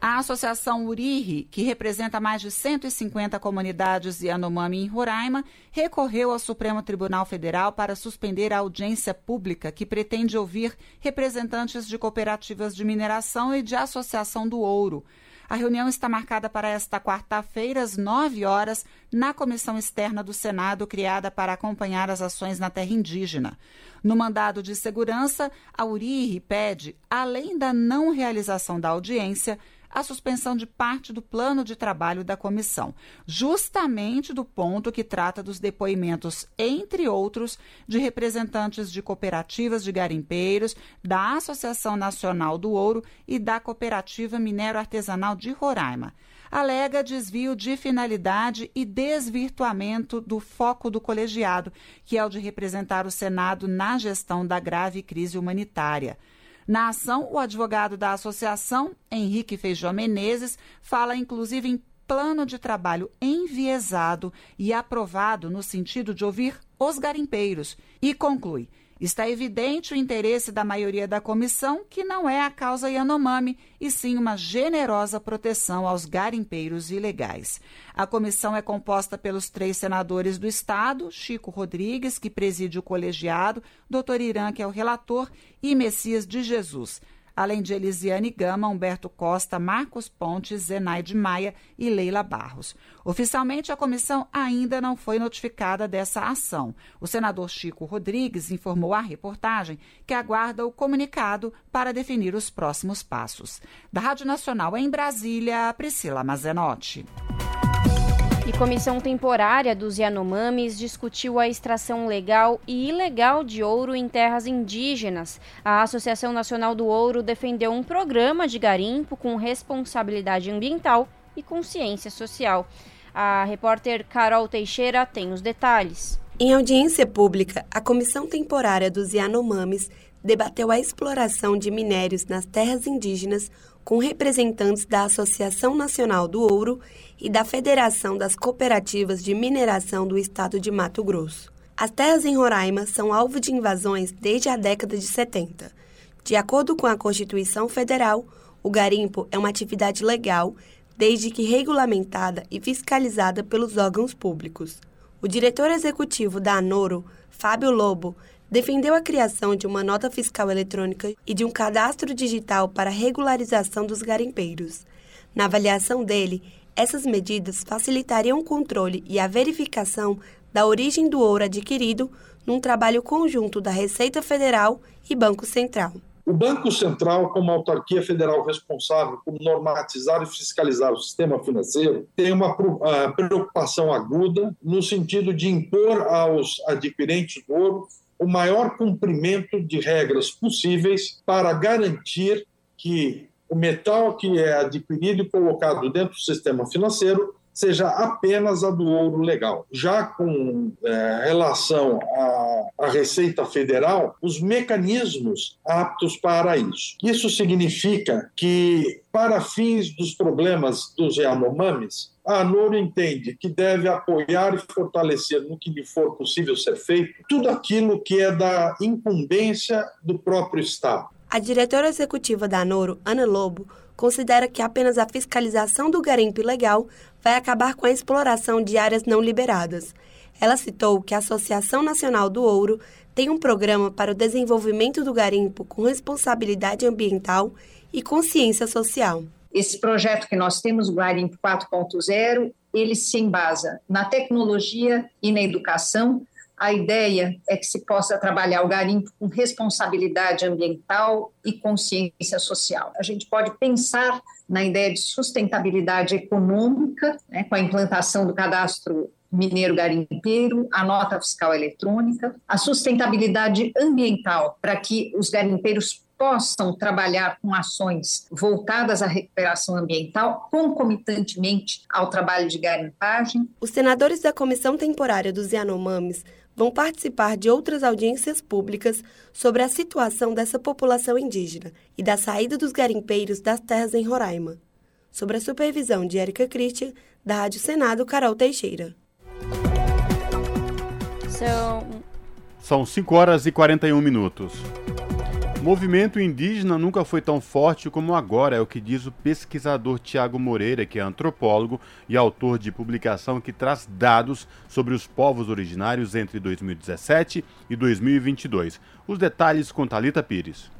A Associação Uriri, que representa mais de 150 comunidades Yanomami em Roraima, recorreu ao Supremo Tribunal Federal para suspender a audiência pública que pretende ouvir representantes de cooperativas de mineração e de associação do ouro. A reunião está marcada para esta quarta-feira, às 9 horas, na comissão externa do Senado, criada para acompanhar as ações na terra indígena. No mandado de segurança, a URIR pede, além da não realização da audiência, a suspensão de parte do plano de trabalho da comissão, justamente do ponto que trata dos depoimentos, entre outros, de representantes de cooperativas de garimpeiros, da Associação Nacional do Ouro e da Cooperativa Minero Artesanal de Roraima. Alega desvio de finalidade e desvirtuamento do foco do colegiado, que é o de representar o Senado na gestão da grave crise humanitária. Na ação, o advogado da associação, Henrique Feijó Menezes, fala inclusive em plano de trabalho enviesado e aprovado no sentido de ouvir os garimpeiros e conclui Está evidente o interesse da maioria da comissão, que não é a causa Yanomami, e sim uma generosa proteção aos garimpeiros ilegais. A comissão é composta pelos três senadores do Estado, Chico Rodrigues, que preside o colegiado, Dr. Irã, que é o relator, e Messias de Jesus além de Elisiane Gama, Humberto Costa, Marcos Pontes, Zenaide Maia e Leila Barros. Oficialmente, a comissão ainda não foi notificada dessa ação. O senador Chico Rodrigues informou à reportagem que aguarda o comunicado para definir os próximos passos. Da Rádio Nacional em Brasília, Priscila Mazenotti. E comissão temporária dos Yanomamis discutiu a extração legal e ilegal de ouro em terras indígenas. A Associação Nacional do Ouro defendeu um programa de garimpo com responsabilidade ambiental e consciência social. A repórter Carol Teixeira tem os detalhes. Em audiência pública, a Comissão Temporária dos Yanomamis debateu a exploração de minérios nas terras indígenas com representantes da Associação Nacional do Ouro e da Federação das Cooperativas de Mineração do Estado de Mato Grosso. As terras em Roraima são alvo de invasões desde a década de 70. De acordo com a Constituição Federal, o garimpo é uma atividade legal desde que regulamentada e fiscalizada pelos órgãos públicos. O diretor executivo da ANORO, Fábio Lobo, defendeu a criação de uma nota fiscal eletrônica e de um cadastro digital para regularização dos garimpeiros. Na avaliação dele, essas medidas facilitariam o controle e a verificação da origem do ouro adquirido num trabalho conjunto da Receita Federal e Banco Central. O Banco Central, como autarquia federal responsável por normatizar e fiscalizar o sistema financeiro, tem uma preocupação aguda no sentido de impor aos adquirentes do ouro o maior cumprimento de regras possíveis para garantir que o metal que é adquirido e colocado dentro do sistema financeiro seja apenas a do ouro legal. Já com é, relação à, à, Receita Federal, os mecanismos aptos para isso. Isso significa que, para fins dos problemas dos Yanomamis, a ANOR entende que deve apoiar e fortalecer, no que lhe for possível ser feito, tudo aquilo que é da incumbência do próprio Estado. A diretora executiva da ANORO, Ana Lobo, considera que apenas a fiscalização do garimpo ilegal vai acabar com a exploração de áreas não liberadas. Ela citou que a Associação Nacional do Ouro tem um programa para o desenvolvimento do garimpo com responsabilidade ambiental e consciência social. Esse projeto que nós temos, o Garimpo 4.0, ele se embasa na tecnologia e na educação a ideia é que se possa trabalhar o garimpo com responsabilidade ambiental e consciência social. A gente pode pensar na ideia de sustentabilidade econômica, né, com a implantação do cadastro mineiro garimpeiro, a nota fiscal eletrônica, a sustentabilidade ambiental, para que os garimpeiros possam trabalhar com ações voltadas à recuperação ambiental concomitantemente ao trabalho de garimpagem. Os senadores da Comissão Temporária dos Yanomamis vão participar de outras audiências públicas sobre a situação dessa população indígena e da saída dos garimpeiros das terras em Roraima. Sobre a supervisão de Érica Christian, da Rádio Senado, Carol Teixeira. São... São 5 horas e 41 minutos. Movimento indígena nunca foi tão forte como agora, é o que diz o pesquisador Tiago Moreira, que é antropólogo e autor de publicação que traz dados sobre os povos originários entre 2017 e 2022. Os detalhes com Talita Pires.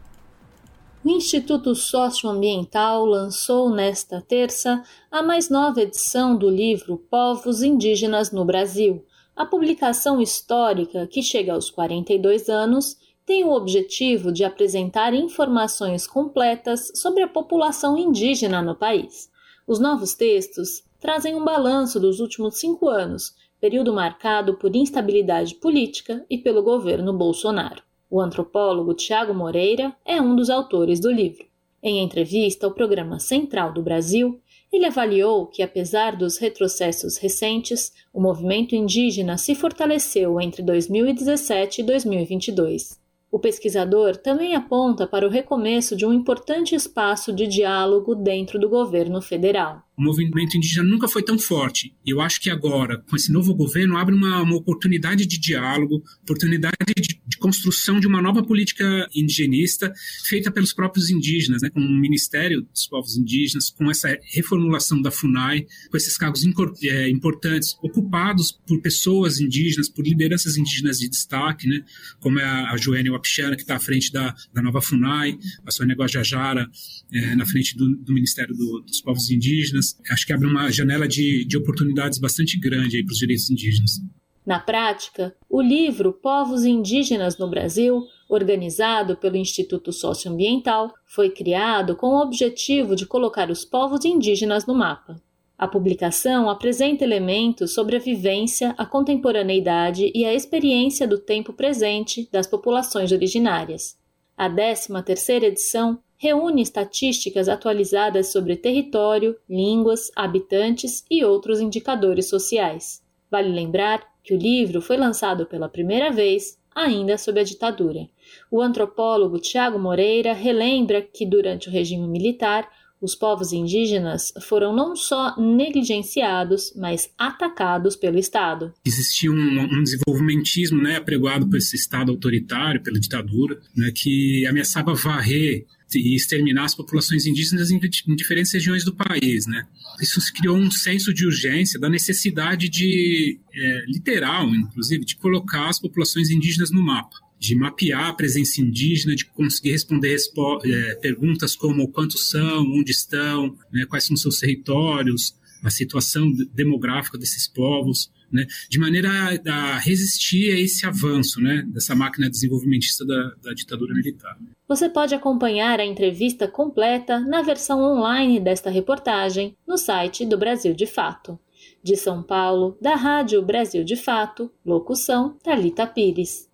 O Instituto Socioambiental lançou nesta terça a mais nova edição do livro Povos Indígenas no Brasil. A publicação histórica, que chega aos 42 anos, tem o objetivo de apresentar informações completas sobre a população indígena no país. Os novos textos trazem um balanço dos últimos cinco anos, período marcado por instabilidade política e pelo governo Bolsonaro. O antropólogo Tiago Moreira é um dos autores do livro. Em entrevista ao programa Central do Brasil, ele avaliou que, apesar dos retrocessos recentes, o movimento indígena se fortaleceu entre 2017 e 2022. O pesquisador também aponta para o recomeço de um importante espaço de diálogo dentro do governo federal o movimento indígena nunca foi tão forte. E eu acho que agora, com esse novo governo, abre uma, uma oportunidade de diálogo, oportunidade de, de, construção de uma nova política indigenista feita pelos próprios indígenas, né, com o Ministério dos Povos Indígenas, com essa reformulação da FUNAI, com esses cargos é, importantes ocupados por pessoas indígenas, por lideranças indígenas de destaque, né, como é a, a Joênia Wapichana, que está à frente da, da nova FUNAI, a Sônia Guajajara, é, na frente do, do Ministério do, dos Povos Indígenas, acho que abre uma janela de, de oportunidades bastante grande para os direitos indígenas. Na prática, o livro Povos Indígenas no Brasil, organizado pelo Instituto Socioambiental, foi criado com o objetivo de colocar os povos indígenas no mapa. A publicação apresenta elementos sobre a vivência, a contemporaneidade e a experiência do tempo presente das populações originárias. A 13 terceira edição reúne estatísticas atualizadas sobre território, línguas, habitantes e outros indicadores sociais. Vale lembrar que o livro foi lançado pela primeira vez ainda sob a ditadura. O antropólogo Tiago Moreira relembra que durante o regime militar os povos indígenas foram não só negligenciados, mas atacados pelo Estado. Existia um, um desenvolvimentismo né, apregoado por esse Estado autoritário, pela ditadura, né, que ameaçava varrer e exterminar as populações indígenas em, em, diferentes regiões do país, né? Isso criou um senso de urgência da necessidade de, é, literal, inclusive, de colocar as populações indígenas no mapa de mapear a presença indígena, de conseguir responder é, perguntas como quantos são, onde estão, né, quais são seus territórios, a situação demográfica desses povos, né, de maneira a, resistir a esse avanço né, dessa máquina desenvolvimentista da, da ditadura militar. Você pode acompanhar a entrevista completa na versão online desta reportagem no site do Brasil de Fato. De São Paulo, da Rádio Brasil de Fato, locução Talita Pires.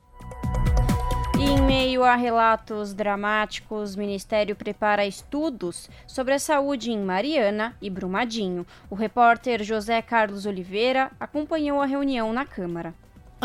E em meio a relatos dramáticos, o Ministério prepara estudos sobre a saúde em Mariana e Brumadinho. O repórter José Carlos Oliveira acompanhou a reunião na Câmara.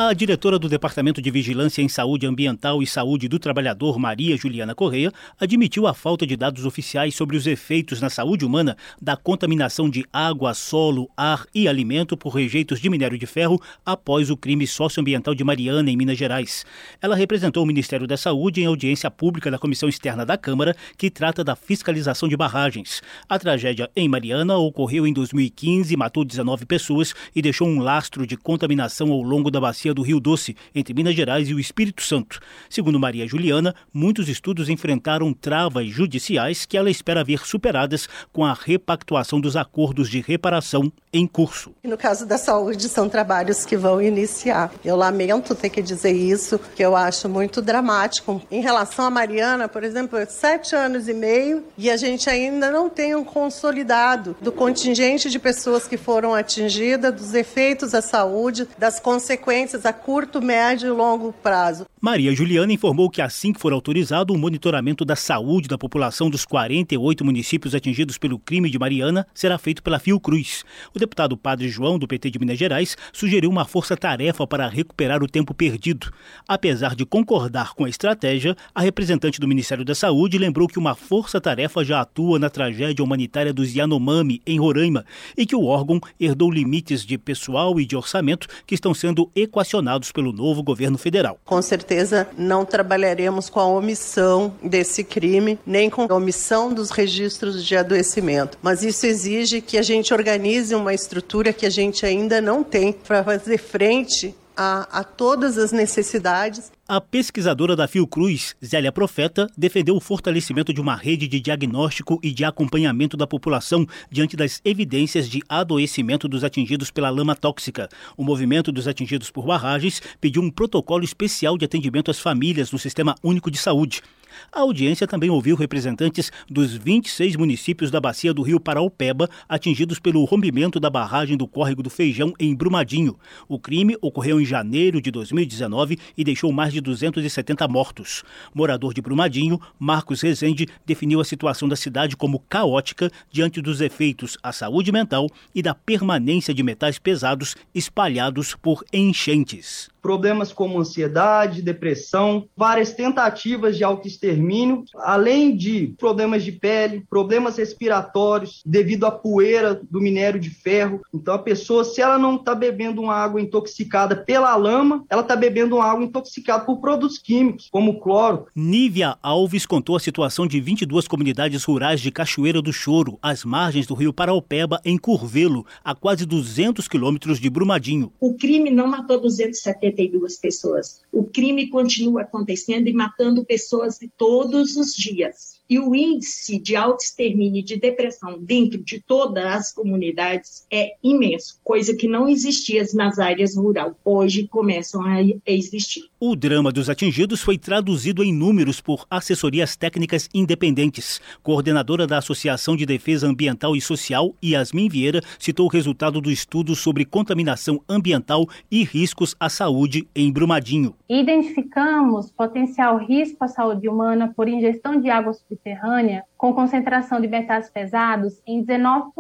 A diretora do Departamento de Vigilância em Saúde Ambiental e Saúde do Trabalhador, Maria Juliana Correia, admitiu a falta de dados oficiais sobre os efeitos na saúde humana da contaminação de água, solo, ar e alimento por rejeitos de minério de ferro após o crime socioambiental de Mariana, em Minas Gerais. Ela representou o Ministério da Saúde em audiência pública da Comissão Externa da Câmara, que trata da fiscalização de barragens. A tragédia em Mariana ocorreu em 2015, matou 19 pessoas e deixou um lastro de contaminação ao longo da bacia do Rio Doce, entre Minas Gerais e o Espírito Santo. Segundo Maria Juliana, muitos estudos enfrentaram travas judiciais que ela espera ver superadas com a repactuação dos acordos de reparação em curso. No caso da saúde, são trabalhos que vão iniciar. Eu lamento ter que dizer isso, que eu acho muito dramático. Em relação a Mariana, por exemplo, sete anos e meio e a gente ainda não tem um consolidado do contingente de pessoas que foram atingidas, dos efeitos à saúde, das consequências a curto, médio e longo prazo. Maria Juliana informou que assim que for autorizado o monitoramento da saúde da população dos 48 municípios atingidos pelo crime de Mariana será feito pela Fiocruz. O deputado Padre João, do PT de Minas Gerais, sugeriu uma força-tarefa para recuperar o tempo perdido. Apesar de concordar com a estratégia, a representante do Ministério da Saúde lembrou que uma força-tarefa já atua na tragédia humanitária dos Yanomami, em Roraima, e que o órgão herdou limites de pessoal e de orçamento que estão sendo equacionados pelo novo governo federal. Com certeza não trabalharemos com a omissão desse crime, nem com a omissão dos registros de adoecimento. Mas isso exige que a gente organize uma estrutura que a gente ainda não tem para fazer frente a, a, todas as necessidades. A pesquisadora da Fiocruz, Zélia Profeta, defendeu o fortalecimento de uma rede de diagnóstico e de acompanhamento da população diante das evidências de adoecimento dos atingidos pela lama tóxica. O movimento dos atingidos por barragens pediu um protocolo especial de atendimento às famílias no Sistema Único de Saúde. A audiência também ouviu representantes dos 26 municípios da bacia do rio Paraupeba atingidos pelo rompimento da barragem do Córrego do Feijão em Brumadinho. O crime ocorreu em janeiro de 2019 e deixou mais de 270 mortos. Morador de Brumadinho, Marcos Rezende definiu a situação da cidade como caótica diante dos efeitos à saúde mental e da permanência de metais pesados espalhados por enchentes problemas como ansiedade, depressão, várias tentativas de autoextermínio, além de problemas de pele, problemas respiratórios devido à poeira do minério de ferro. Então a pessoa, se ela não está bebendo uma água intoxicada pela lama, ela está bebendo uma água intoxicada por produtos químicos, como cloro. Nívia Alves contou a situação de 22 comunidades rurais de Cachoeira do Choro, às margens do rio Paraupeba, em Curvelo, a quase 200 quilômetros de Brumadinho. O crime não matou 270 72 pessoas. O crime continua acontecendo e matando pessoas todos os dias. E o índice de autoextermínio e de depressão dentro de todas as comunidades é imenso, coisa que não existia nas áreas rurais. Hoje começam a existir. O drama dos atingidos foi traduzido em números por assessorias técnicas independentes. Coordenadora da Associação de Defesa Ambiental e Social, Yasmin Vieira, citou o resultado do estudo sobre contaminação ambiental e riscos à saúde em Brumadinho. Identificamos potencial risco à saúde humana por ingestão de água subterrânea com concentração de metais pesados em 19%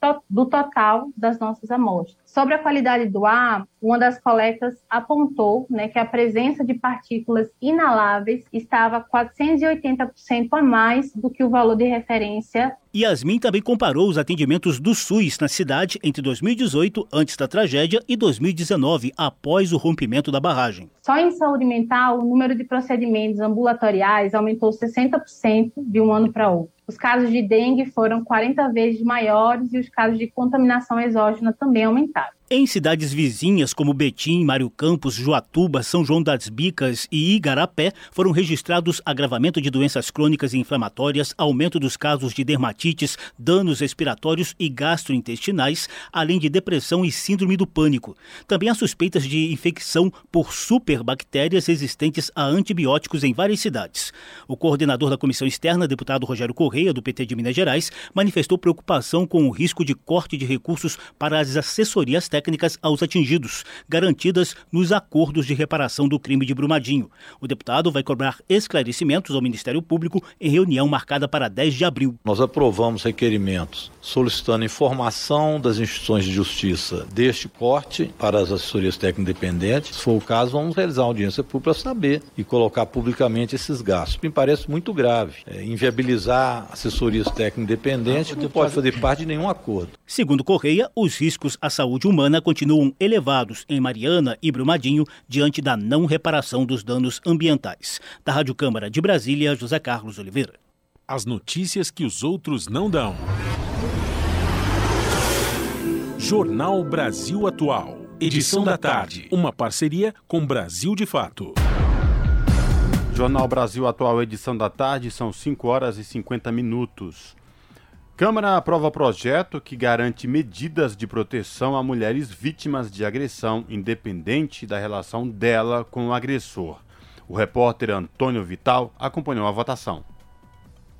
to do total das nossas amostras. Sobre a qualidade do ar, uma das coletas apontou né, que a presença de partículas inaláveis estava 480% a mais do que o valor de referência. Yasmin também comparou os atendimentos do SUS na cidade entre 2018, antes da tragédia, e 2019, após o rompimento da barragem. Só em saúde mental, o número de procedimentos ambulatoriais aumentou 60% de um ano para outro. Os casos de dengue foram 40 vezes maiores e os casos de contaminação exógena também aumentaram. Em cidades vizinhas como Betim, Mário Campos, Joatuba, São João das Bicas e Igarapé, foram registrados agravamento de doenças crônicas e inflamatórias, aumento dos casos de dermatites, danos respiratórios e gastrointestinais, além de depressão e síndrome do pânico. Também há suspeitas de infecção por superbactérias resistentes a antibióticos em várias cidades. O coordenador da comissão externa, deputado Rogério Correia, do PT de Minas Gerais, manifestou preocupação com o risco de corte de recursos para as assessorias técnicas técnicas aos atingidos, garantidas nos acordos de reparação do crime de Brumadinho. O deputado vai cobrar esclarecimentos ao Ministério Público em reunião marcada para 10 de abril. Nós aprovamos requerimentos solicitando informação das instituições de justiça deste corte para as assessorias técnicas independentes. Se for o caso, vamos realizar uma audiência pública para saber e colocar publicamente esses gastos. Me parece muito grave. É, inviabilizar assessorias técnicas independentes não pode fazer parte de nenhum acordo. Segundo Correia, os riscos à saúde humana humana continuam elevados em Mariana e Brumadinho diante da não reparação dos danos ambientais. Da Rádio Câmara de Brasília, José Carlos Oliveira. As notícias que os outros não dão. Jornal Brasil Atual. Edição da tarde. Uma parceria com Brasil de Fato. Jornal Brasil Atual, edição da tarde, são 5 horas e 50 minutos. Câmara aprova projeto que garante medidas de proteção a mulheres vítimas de agressão, independente da relação dela com o agressor. O repórter Antônio Vital acompanhou a votação.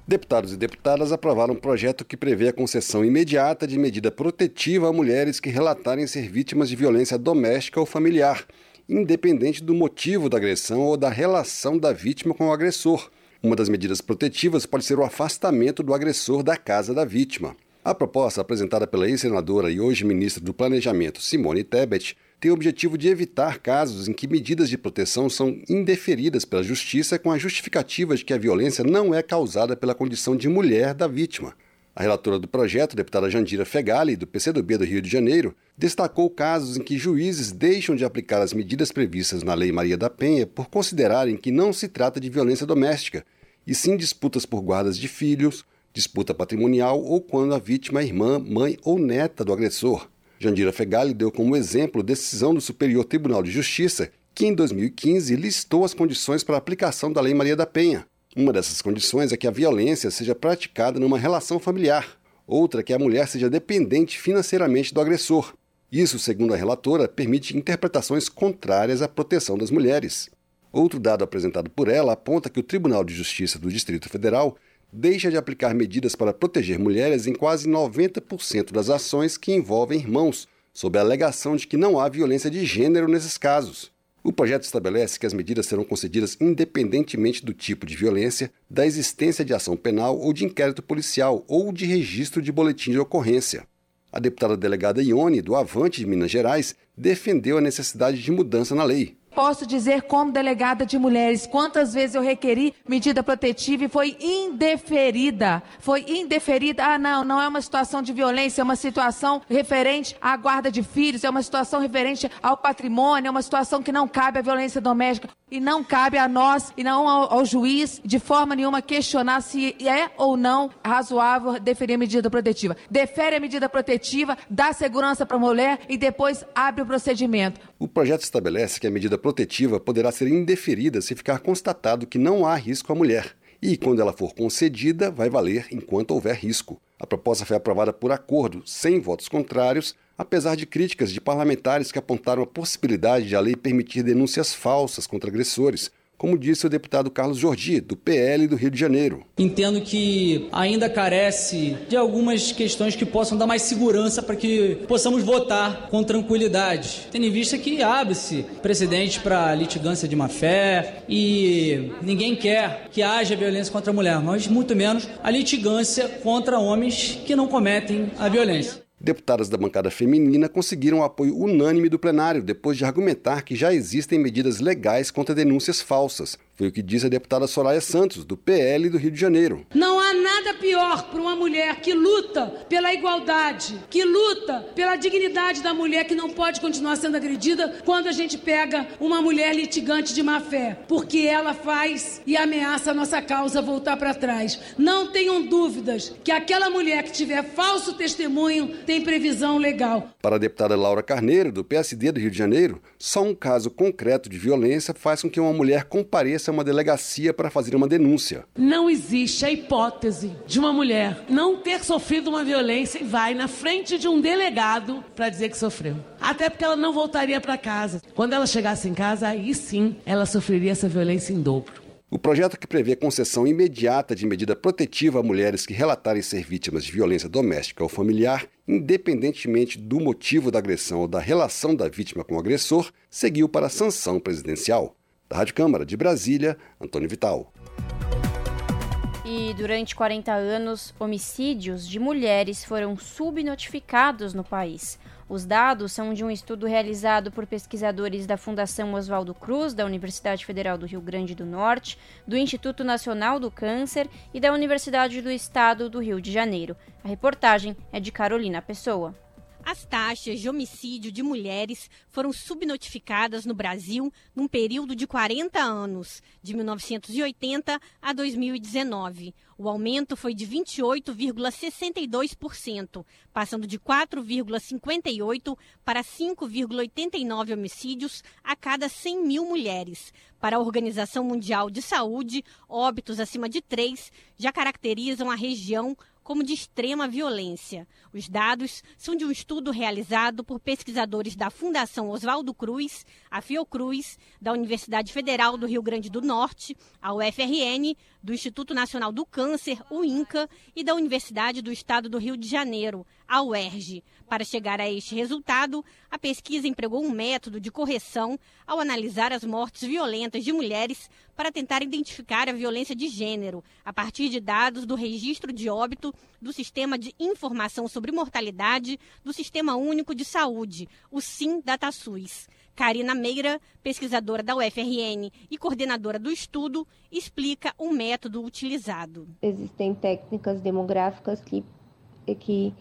Deputados e deputadas aprovaram um projeto que prevê a concessão imediata de medida protetiva a mulheres que relatarem ser vítimas de violência doméstica ou familiar, independente do motivo da agressão ou da relação da vítima com o agressor uma das medidas protetivas pode ser o afastamento do agressor da casa da vítima. A proposta apresentada pela ex-senadora e hoje ministra do Planejamento, Simone Tebet, tem o objetivo de evitar casos em que medidas de proteção são indeferidas pela Justiça com a justificativa de que a violência não é causada pela condição de mulher da vítima. A relatora do projeto, deputada Jandira Fegali, do PCdoB do Rio de Janeiro, destacou casos em que juízes deixam de aplicar as medidas previstas na Lei Maria da Penha por considerarem que não se trata de violência doméstica, e sim disputas por guardas de filhos, disputa patrimonial ou quando a vítima é irmã, mãe ou neta do agressor. Jandira Fegali deu como exemplo decisão do Superior Tribunal de Justiça, que em 2015 listou as condições para a aplicação da Lei Maria da Penha. Uma dessas condições é que a violência seja praticada numa relação familiar, outra que a mulher seja dependente financeiramente do agressor. Isso, segundo a relatora, permite interpretações contrárias à proteção das mulheres. Outro dado apresentado por ela aponta que o Tribunal de Justiça do Distrito Federal deixa de aplicar medidas para proteger mulheres em quase 90% das ações que envolvem irmãos, sob a alegação de que não há violência de gênero nesses casos. O projeto estabelece que as medidas serão concedidas independentemente do tipo de violência, da existência de ação penal ou de inquérito policial ou de registro de boletim de ocorrência. A deputada delegada Ione, do Avante de Minas Gerais, defendeu a necessidade de mudança na lei posso dizer, como delegada de mulheres, quantas vezes eu requeri medida protetiva e foi indeferida. Foi indeferida. Ah, não, não é uma situação de violência, é uma situação referente à guarda de filhos, é uma situação referente ao patrimônio, é uma situação que não cabe à violência doméstica. E não cabe a nós e não ao, ao juiz, de forma nenhuma, questionar se é ou não razoável deferir a medida protetiva. Defere a medida protetiva, dá segurança para a mulher e depois abre o procedimento. O projeto estabelece que a medida protetiva poderá ser indeferida se ficar constatado que não há risco à mulher. E, quando ela for concedida, vai valer enquanto houver risco. A proposta foi aprovada por acordo, sem votos contrários, apesar de críticas de parlamentares que apontaram a possibilidade de a lei permitir denúncias falsas contra agressores, como disse o deputado Carlos Jordi, do PL do Rio de Janeiro. Entendo que ainda carece de algumas questões que possam dar mais segurança para que possamos votar com tranquilidade, tendo em vista que abre-se precedente para litigância de má fé e ninguém quer que haja violência contra a mulher, mas muito menos a litigância contra homens que não cometem a violência. Deputadas da bancada feminina conseguiram o apoio unânime do plenário depois de argumentar que já existem medidas legais contra denúncias falsas. Foi o que disse a deputada Soraya Santos, do PL do Rio de Janeiro. Não nada pior para uma mulher que luta pela igualdade, que luta pela dignidade da mulher que não pode continuar sendo agredida quando a gente pega uma mulher litigante de má fé, porque ela faz e ameaça a nossa causa voltar para trás. Não tenham dúvidas que aquela mulher que tiver falso testemunho tem previsão legal. Para a deputada Laura Carneiro, do PSD do Rio de Janeiro, só um caso concreto de violência faz com que uma mulher compareça a uma delegacia para fazer uma denúncia. Não existe a hipótese de uma mulher não ter sofrido uma violência e vai na frente de um delegado para dizer que sofreu. Até porque ela não voltaria para casa. Quando ela chegasse em casa, aí sim ela sofreria essa violência em dobro. O projeto que prevê concessão imediata de medida protetiva a mulheres que relatarem ser vítimas de violência doméstica ou familiar, independentemente do motivo da agressão ou da relação da vítima com o agressor, seguiu para a sanção presidencial. Da Rádio Câmara de Brasília, Antônio Vital. E durante 40 anos, homicídios de mulheres foram subnotificados no país. Os dados são de um estudo realizado por pesquisadores da Fundação Oswaldo Cruz, da Universidade Federal do Rio Grande do Norte, do Instituto Nacional do Câncer e da Universidade do Estado do Rio de Janeiro. A reportagem é de Carolina Pessoa. As taxas de homicídio de mulheres foram subnotificadas no Brasil num período de 40 anos, de 1980 a 2019. O aumento foi de 28,62%, passando de 4,58 para 5,89 homicídios a cada 100 mil mulheres. Para a Organização Mundial de Saúde, óbitos acima de 3 já caracterizam a região como de extrema violência. Os dados são de um estudo realizado por pesquisadores da Fundação Oswaldo Cruz, a Fiocruz, da Universidade Federal do Rio Grande do Norte, a UFRN, do Instituto Nacional do Câncer, o INCA, e da Universidade do Estado do Rio de Janeiro, a UERJ. Para chegar a este resultado, a pesquisa empregou um método de correção ao analisar as mortes violentas de mulheres para tentar identificar a violência de gênero, a partir de dados do registro de óbito do Sistema de Informação sobre Mortalidade do Sistema Único de Saúde, o SIM DataSUS. Karina Meira, pesquisadora da UFRN e coordenadora do estudo, explica o método utilizado. Existem técnicas demográficas que, que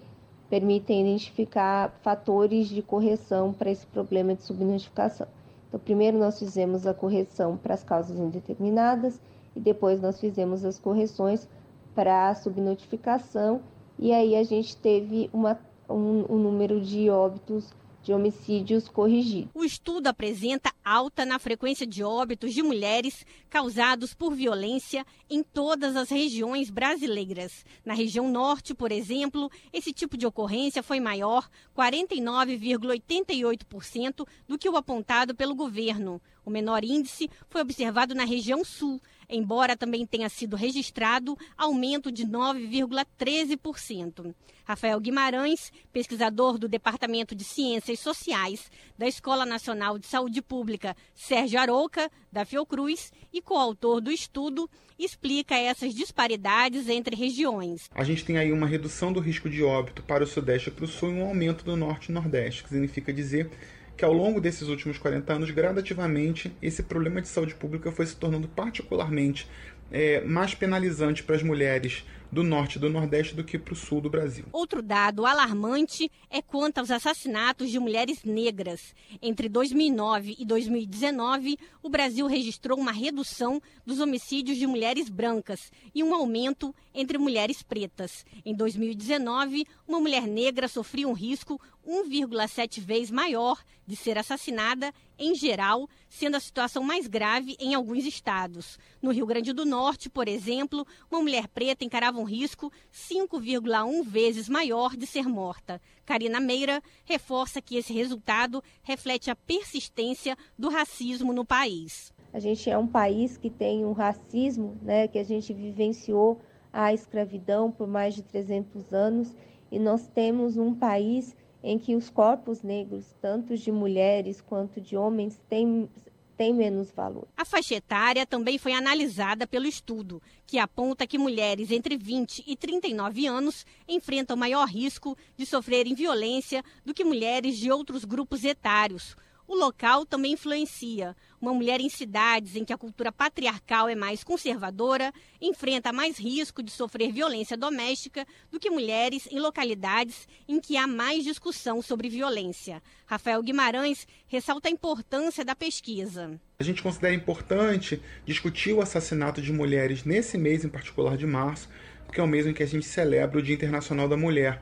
permitem identificar fatores de correção para esse problema de subnotificação. Então, primeiro nós fizemos a correção para as causas indeterminadas e depois nós fizemos as correções para a subnotificação e aí a gente teve uma, um, um número de óbitos de homicídios corrigidos. O estudo apresenta alta na frequência de óbitos de mulheres causados por violência em todas as regiões brasileiras. Na região norte, por exemplo, esse tipo de ocorrência foi maior, 49,88% do que o apontado pelo governo. O menor índice foi observado na região sul, embora também tenha sido registrado aumento de 9,13%. Rafael Guimarães, pesquisador do Departamento de Ciências Sociais da Escola Nacional de Saúde Pública Sérgio Arouca, da Fiocruz, e coautor do estudo, explica essas disparidades entre regiões. A gente tem aí uma redução do risco de óbito para o Sudeste e para o Sul e um aumento do Norte e Nordeste, que significa dizer que ao longo desses últimos 40 anos, gradativamente, esse problema de saúde pública foi se tornando particularmente é, mais penalizante para as mulheres do norte e do nordeste do que para o sul do Brasil. Outro dado alarmante é quanto aos assassinatos de mulheres negras. Entre 2009 e 2019, o Brasil registrou uma redução dos homicídios de mulheres brancas e um aumento entre mulheres pretas. Em 2019, uma mulher negra sofria um risco 1,7 vezes maior de ser assassinada em geral, sendo a situação mais grave em alguns estados. No Rio Grande do Norte, por exemplo, uma mulher preta encarava um risco 5,1 vezes maior de ser morta. Karina Meira reforça que esse resultado reflete a persistência do racismo no país. A gente é um país que tem um racismo, né, que a gente vivenciou a escravidão por mais de 300 anos e nós temos um país em que os corpos negros, tanto de mulheres quanto de homens, têm, têm menos valor. A faixa etária também foi analisada pelo estudo, que aponta que mulheres entre 20 e 39 anos enfrentam maior risco de sofrerem violência do que mulheres de outros grupos etários. O local também influencia. Uma mulher em cidades em que a cultura patriarcal é mais conservadora enfrenta mais risco de sofrer violência doméstica do que mulheres em localidades em que há mais discussão sobre violência. Rafael Guimarães ressalta a importância da pesquisa. A gente considera importante discutir o assassinato de mulheres nesse mês em particular de março, porque é o mês em que a gente celebra o Dia Internacional da Mulher.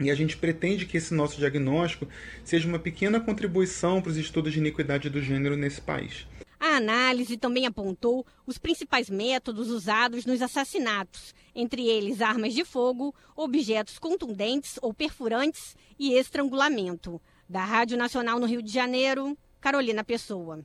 E a gente pretende que esse nosso diagnóstico seja uma pequena contribuição para os estudos de iniquidade do gênero nesse país. A análise também apontou os principais métodos usados nos assassinatos, entre eles armas de fogo, objetos contundentes ou perfurantes e estrangulamento. Da Rádio Nacional no Rio de Janeiro, Carolina Pessoa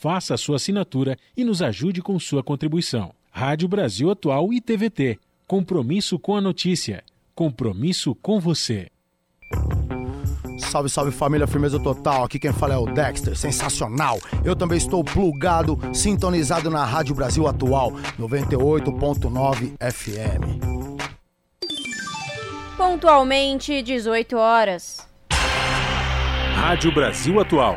faça a sua assinatura e nos ajude com sua contribuição. Rádio Brasil Atual e TVT. Compromisso com a notícia. Compromisso com você. Salve, salve família, firmeza total. Aqui quem fala é o Dexter, sensacional. Eu também estou plugado, sintonizado na Rádio Brasil Atual, 98.9 FM. Pontualmente, 18 horas. Rádio Brasil Atual.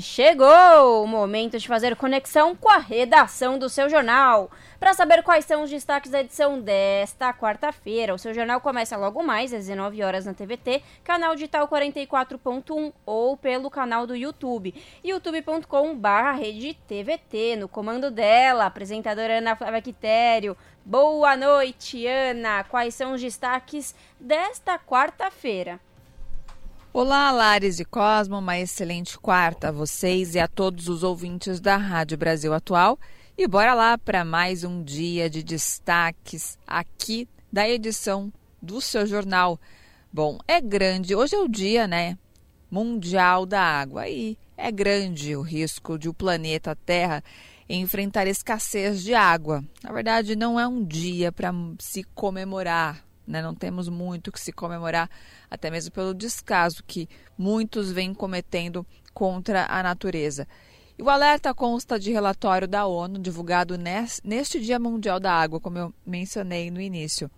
chegou o momento de fazer conexão com a redação do seu jornal. Para saber quais são os destaques da edição desta quarta-feira, o seu jornal começa logo mais às 19 horas na TVT, canal digital 44.1 ou pelo canal do YouTube, youtube.com/redetvt. No comando dela, apresentadora Ana Flávia Quitério. Boa noite, Ana. Quais são os destaques desta quarta-feira? Olá, Lares e Cosmo, uma excelente quarta a vocês e a todos os ouvintes da Rádio Brasil Atual. E bora lá para mais um dia de destaques aqui da edição do seu jornal. Bom, é grande, hoje é o dia, né, mundial da água e é grande o risco de o planeta Terra enfrentar escassez de água. Na verdade, não é um dia para se comemorar, né? Não temos muito que se comemorar, até mesmo pelo descaso que muitos vêm cometendo contra a natureza. E o alerta consta de relatório da ONU divulgado neste Dia Mundial da Água, como eu mencionei no início.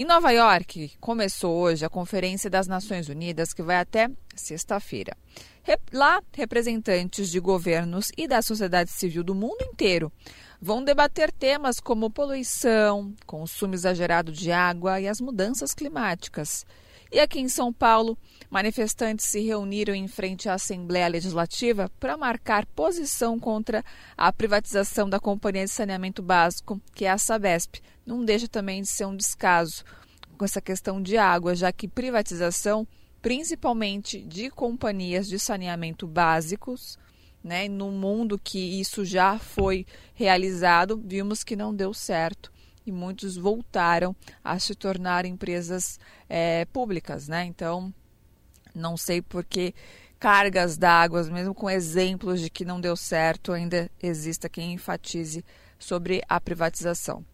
Em Nova York, começou hoje a Conferência das Nações Unidas, que vai até sexta-feira. Lá, representantes de governos e da sociedade civil do mundo inteiro vão debater temas como poluição, consumo exagerado de água e as mudanças climáticas. E aqui em São Paulo, manifestantes se reuniram em frente à Assembleia Legislativa para marcar posição contra a privatização da Companhia de Saneamento Básico, que é a Sabesp. Não deixa também de ser um descaso com essa questão de água, já que privatização, principalmente de companhias de saneamento básicos, né? No mundo que isso já foi realizado, vimos que não deu certo e muitos voltaram a se tornar empresas é, públicas, né? Então, não sei por que cargas d'água, mesmo com exemplos de que não deu certo, ainda exista quem enfatize sobre a privatização.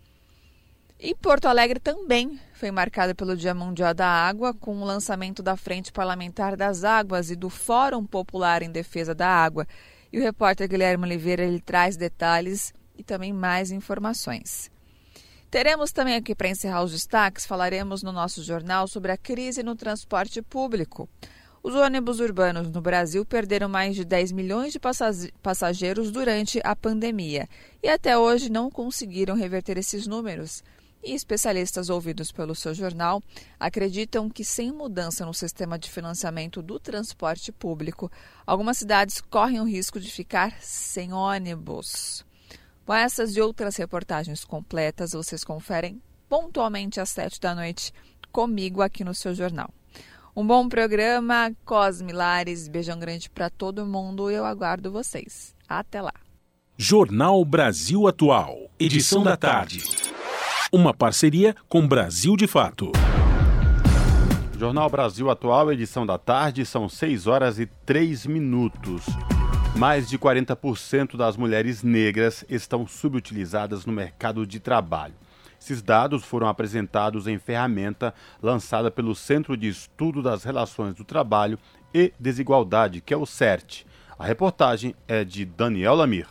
E Porto Alegre também foi marcada pelo Dia Mundial da Água, com o lançamento da Frente Parlamentar das Águas e do Fórum Popular em Defesa da Água, e o repórter Guilherme Oliveira ele traz detalhes e também mais informações. Teremos também aqui para encerrar os destaques, falaremos no nosso jornal sobre a crise no transporte público. Os ônibus urbanos no Brasil perderam mais de 10 milhões de passageiros durante a pandemia e até hoje não conseguiram reverter esses números. E especialistas ouvidos pelo seu jornal acreditam que, sem mudança no sistema de financiamento do transporte público, algumas cidades correm o risco de ficar sem ônibus. Com essas e outras reportagens completas, vocês conferem pontualmente às sete da noite comigo aqui no seu jornal. Um bom programa, Cosme Lares, beijão grande para todo mundo e eu aguardo vocês. Até lá. Jornal Brasil Atual, edição da tarde. Uma parceria com Brasil de Fato. Jornal Brasil Atual, edição da tarde, são 6 horas e 3 minutos. Mais de 40% das mulheres negras estão subutilizadas no mercado de trabalho. Esses dados foram apresentados em ferramenta lançada pelo Centro de Estudo das Relações do Trabalho e Desigualdade, que é o CERT. A reportagem é de Daniel Lamir.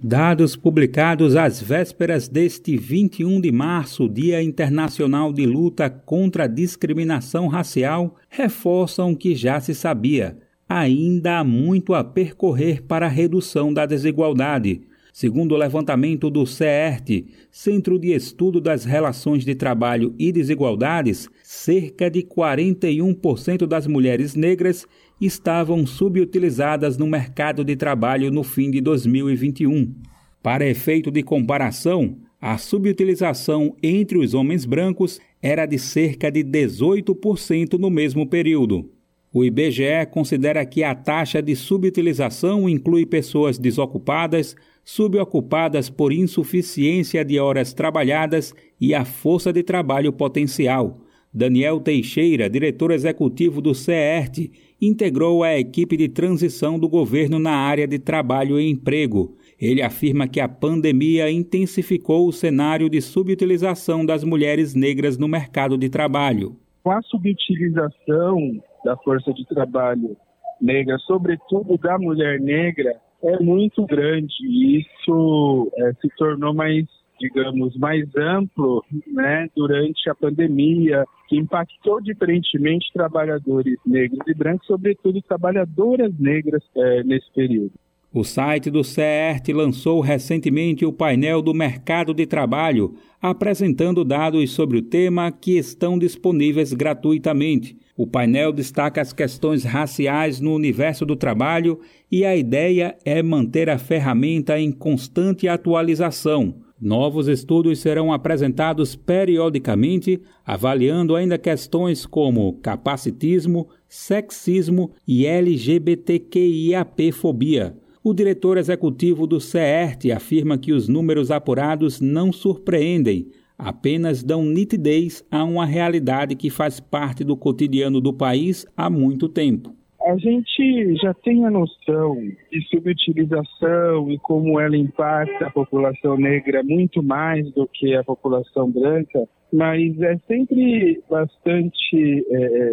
Dados publicados às vésperas deste 21 de março, Dia Internacional de Luta contra a Discriminação Racial, reforçam o que já se sabia. Ainda há muito a percorrer para a redução da desigualdade. Segundo o levantamento do CERT, Centro de Estudo das Relações de Trabalho e Desigualdades, cerca de 41% das mulheres negras estavam subutilizadas no mercado de trabalho no fim de 2021. Para efeito de comparação, a subutilização entre os homens brancos era de cerca de 18% no mesmo período. O IBGE considera que a taxa de subutilização inclui pessoas desocupadas, subocupadas por insuficiência de horas trabalhadas e a força de trabalho potencial. Daniel Teixeira, diretor executivo do CERT, integrou a equipe de transição do governo na área de trabalho e emprego. Ele afirma que a pandemia intensificou o cenário de subutilização das mulheres negras no mercado de trabalho. Com a subutilização da força de trabalho negra, sobretudo da mulher negra, é muito grande. E isso é, se tornou mais digamos, mais amplo né, durante a pandemia, que impactou diferentemente trabalhadores negros e brancos, sobretudo trabalhadoras negras é, nesse período. O site do CERT lançou recentemente o painel do mercado de trabalho, apresentando dados sobre o tema que estão disponíveis gratuitamente. O painel destaca as questões raciais no universo do trabalho e a ideia é manter a ferramenta em constante atualização Novos estudos serão apresentados periodicamente, avaliando ainda questões como capacitismo, sexismo e LGBTQIAP-fobia. O diretor executivo do CERT afirma que os números apurados não surpreendem, apenas dão nitidez a uma realidade que faz parte do cotidiano do país há muito tempo. A gente já tem a noção de subutilização e como ela impacta a população negra muito mais do que a população branca, mas é sempre bastante, é,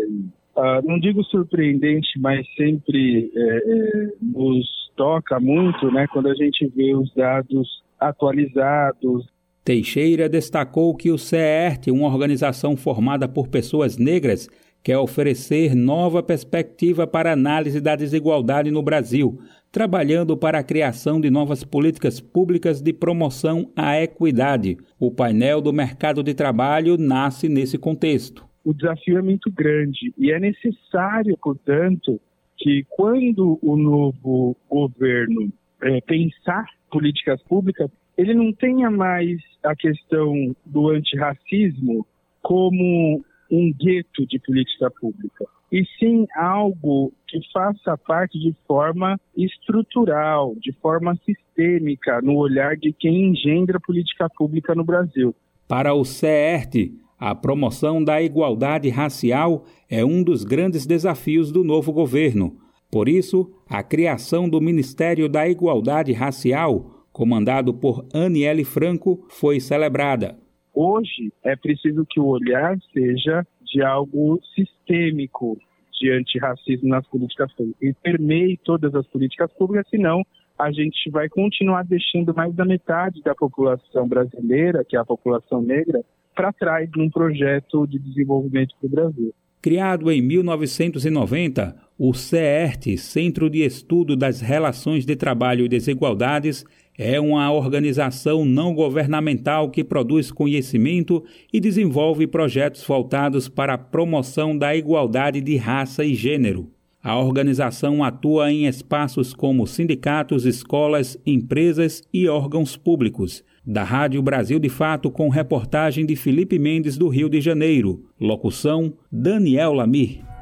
uh, não digo surpreendente, mas sempre é, nos toca muito, né, quando a gente vê os dados atualizados, Teixeira destacou que o CERT, uma organização formada por pessoas negras, quer oferecer nova perspectiva para análise da desigualdade no Brasil, trabalhando para a criação de novas políticas públicas de promoção à equidade. O painel do mercado de trabalho nasce nesse contexto. O desafio é muito grande e é necessário, portanto, que quando o novo governo é, pensar políticas públicas, ele não tenha mais a questão do antirracismo como um gueto de política pública, e sim algo que faça parte de forma estrutural, de forma sistêmica, no olhar de quem engendra política pública no Brasil. Para o CERT, a promoção da igualdade racial é um dos grandes desafios do novo governo. Por isso, a criação do Ministério da Igualdade Racial, comandado por Aniele Franco, foi celebrada. Hoje é preciso que o olhar seja de algo sistêmico de antirracismo nas políticas públicas e permeie todas as políticas públicas, senão a gente vai continuar deixando mais da metade da população brasileira, que é a população negra, para trás num projeto de desenvolvimento para o Brasil. Criado em 1990, o CERT, Centro de Estudo das Relações de Trabalho e Desigualdades, é uma organização não governamental que produz conhecimento e desenvolve projetos voltados para a promoção da igualdade de raça e gênero. A organização atua em espaços como sindicatos, escolas, empresas e órgãos públicos. Da Rádio Brasil de Fato, com reportagem de Felipe Mendes, do Rio de Janeiro. Locução: Daniel Lamir.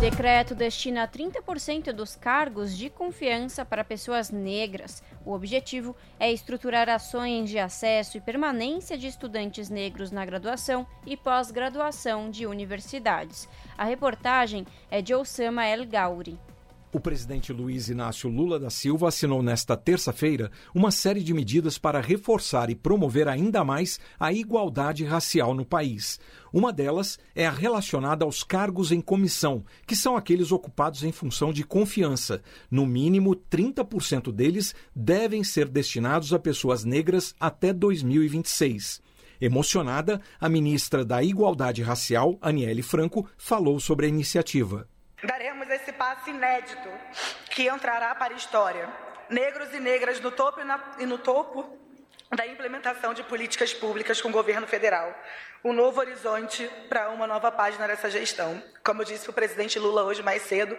Decreto destina 30% dos cargos de confiança para pessoas negras. O objetivo é estruturar ações de acesso e permanência de estudantes negros na graduação e pós-graduação de universidades. A reportagem é de Osama El Gauri. O presidente Luiz Inácio Lula da Silva assinou nesta terça-feira uma série de medidas para reforçar e promover ainda mais a igualdade racial no país. Uma delas é a relacionada aos cargos em comissão, que são aqueles ocupados em função de confiança. No mínimo, 30% deles devem ser destinados a pessoas negras até 2026. Emocionada, a ministra da Igualdade Racial, Aniele Franco, falou sobre a iniciativa. Daremos esse passo inédito que entrará para a história. Negros e negras no topo e, na, e no topo da implementação de políticas públicas com o governo federal. Um novo horizonte para uma nova página dessa gestão. Como disse o presidente Lula hoje mais cedo,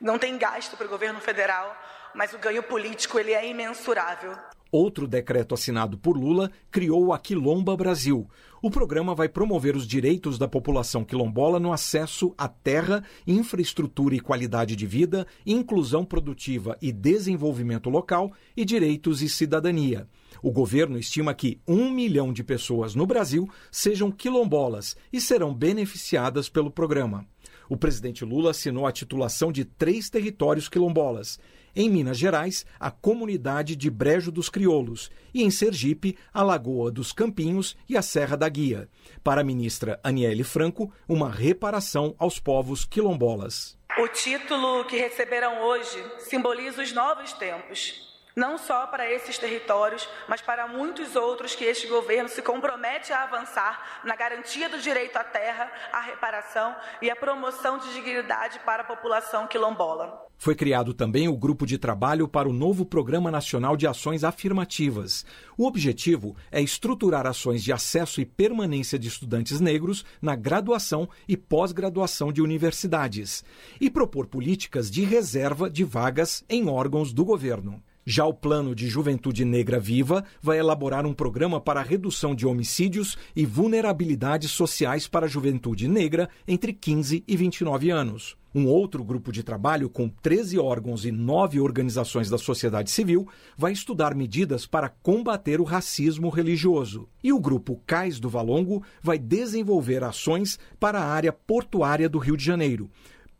não tem gasto para o governo federal, mas o ganho político ele é imensurável. Outro decreto assinado por Lula criou a Quilomba Brasil. O programa vai promover os direitos da população quilombola no acesso à terra, infraestrutura e qualidade de vida, inclusão produtiva e desenvolvimento local e direitos e cidadania. O governo estima que um milhão de pessoas no Brasil sejam quilombolas e serão beneficiadas pelo programa. O presidente Lula assinou a titulação de três territórios quilombolas em Minas Gerais, a comunidade de Brejo dos Crioulos. E em Sergipe, a Lagoa dos Campinhos e a Serra da Guia. Para a ministra Aniele Franco, uma reparação aos povos quilombolas. O título que receberão hoje simboliza os novos tempos não só para esses territórios, mas para muitos outros que este governo se compromete a avançar na garantia do direito à terra, à reparação e à promoção de dignidade para a população quilombola. Foi criado também o grupo de trabalho para o novo Programa Nacional de Ações Afirmativas. O objetivo é estruturar ações de acesso e permanência de estudantes negros na graduação e pós-graduação de universidades e propor políticas de reserva de vagas em órgãos do governo. Já o Plano de Juventude Negra Viva vai elaborar um programa para a redução de homicídios e vulnerabilidades sociais para a juventude negra entre 15 e 29 anos. Um outro grupo de trabalho, com 13 órgãos e 9 organizações da sociedade civil, vai estudar medidas para combater o racismo religioso. E o grupo Cais do Valongo vai desenvolver ações para a área portuária do Rio de Janeiro.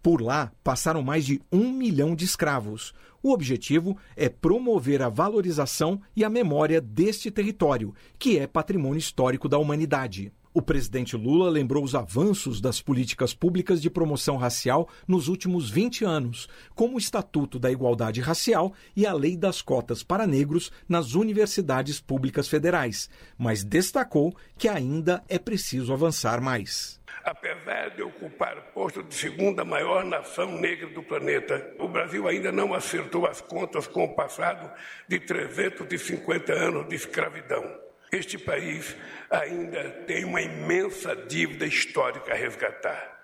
Por lá passaram mais de um milhão de escravos. O objetivo é promover a valorização e a memória deste território, que é patrimônio histórico da humanidade. O presidente Lula lembrou os avanços das políticas públicas de promoção racial nos últimos 20 anos, como o Estatuto da Igualdade Racial e a Lei das Cotas para Negros nas universidades públicas federais, mas destacou que ainda é preciso avançar mais. Apesar de ocupar o posto de segunda maior nação negra do planeta, o Brasil ainda não acertou as contas com o passado de 350 anos de escravidão. Este país ainda tem uma imensa dívida histórica a resgatar.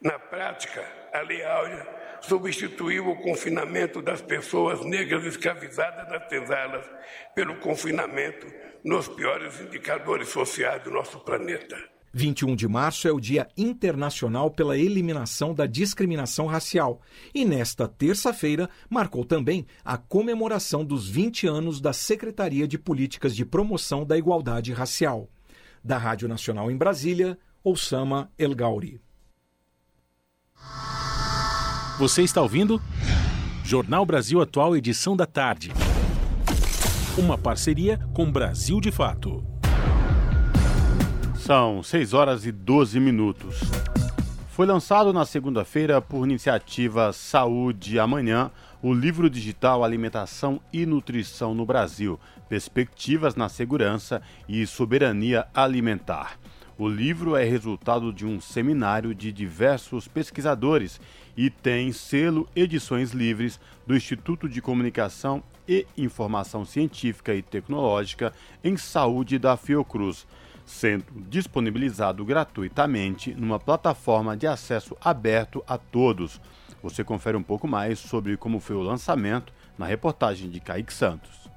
Na prática, a Lei Áurea substituiu o confinamento das pessoas negras escravizadas nas senzalas pelo confinamento nos piores indicadores sociais do nosso planeta. 21 de março é o Dia Internacional pela Eliminação da Discriminação Racial e nesta terça-feira marcou também a comemoração dos 20 anos da Secretaria de Políticas de Promoção da Igualdade Racial. Da Rádio Nacional em Brasília, Osama El Gauri. Você está ouvindo? Jornal Brasil Atual, edição da tarde. Uma parceria com Brasil de Fato. São 6 horas e 12 minutos. Foi lançado na segunda-feira por iniciativa Saúde Amanhã o livro digital Alimentação e Nutrição no Brasil: Perspectivas na Segurança e Soberania Alimentar. O livro é resultado de um seminário de diversos pesquisadores e tem selo Edições Livres do Instituto de Comunicação e informação científica e tecnológica em saúde da Fiocruz, sendo disponibilizado gratuitamente numa plataforma de acesso aberto a todos. Você confere um pouco mais sobre como foi o lançamento na reportagem de Kaique Santos.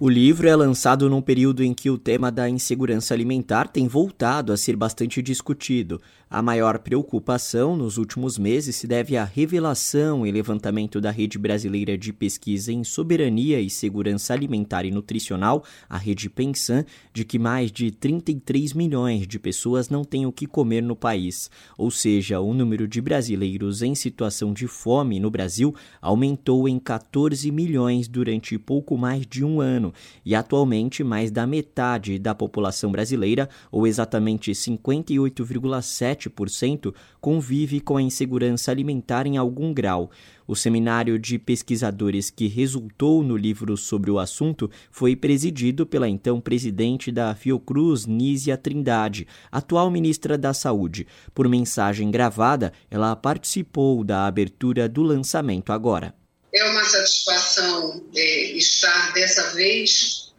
O livro é lançado num período em que o tema da insegurança alimentar tem voltado a ser bastante discutido. A maior preocupação nos últimos meses se deve à revelação e levantamento da Rede Brasileira de Pesquisa em Soberania e Segurança Alimentar e Nutricional, a Rede Pensan, de que mais de 33 milhões de pessoas não têm o que comer no país. Ou seja, o número de brasileiros em situação de fome no Brasil aumentou em 14 milhões durante pouco mais de um ano e atualmente mais da metade da população brasileira, ou exatamente 58,7 7% convive com a insegurança alimentar em algum grau. O seminário de pesquisadores que resultou no livro sobre o assunto foi presidido pela então presidente da Fiocruz, Nízia Trindade, atual ministra da Saúde. Por mensagem gravada, ela participou da abertura do lançamento agora. É uma satisfação é, estar dessa vez,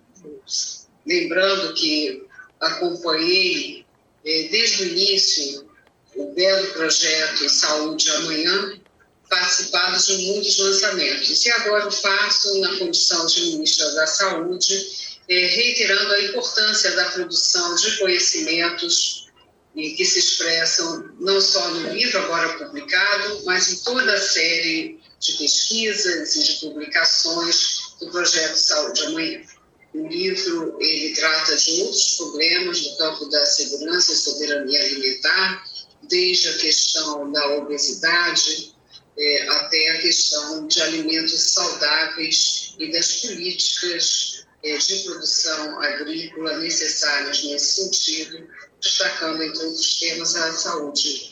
lembrando que acompanhei é, desde o início o belo projeto Saúde Amanhã, participados de muitos lançamentos. E agora faço na condição de ministra da Saúde, eh, reiterando a importância da produção de conhecimentos que se expressam não só no livro agora publicado, mas em toda a série de pesquisas e de publicações do projeto Saúde Amanhã. O livro ele trata de outros problemas no campo da segurança e soberania alimentar, desde a questão da obesidade é, até a questão de alimentos saudáveis e das políticas é, de produção agrícola necessárias nesse sentido, destacando, entre outros temas, a saúde,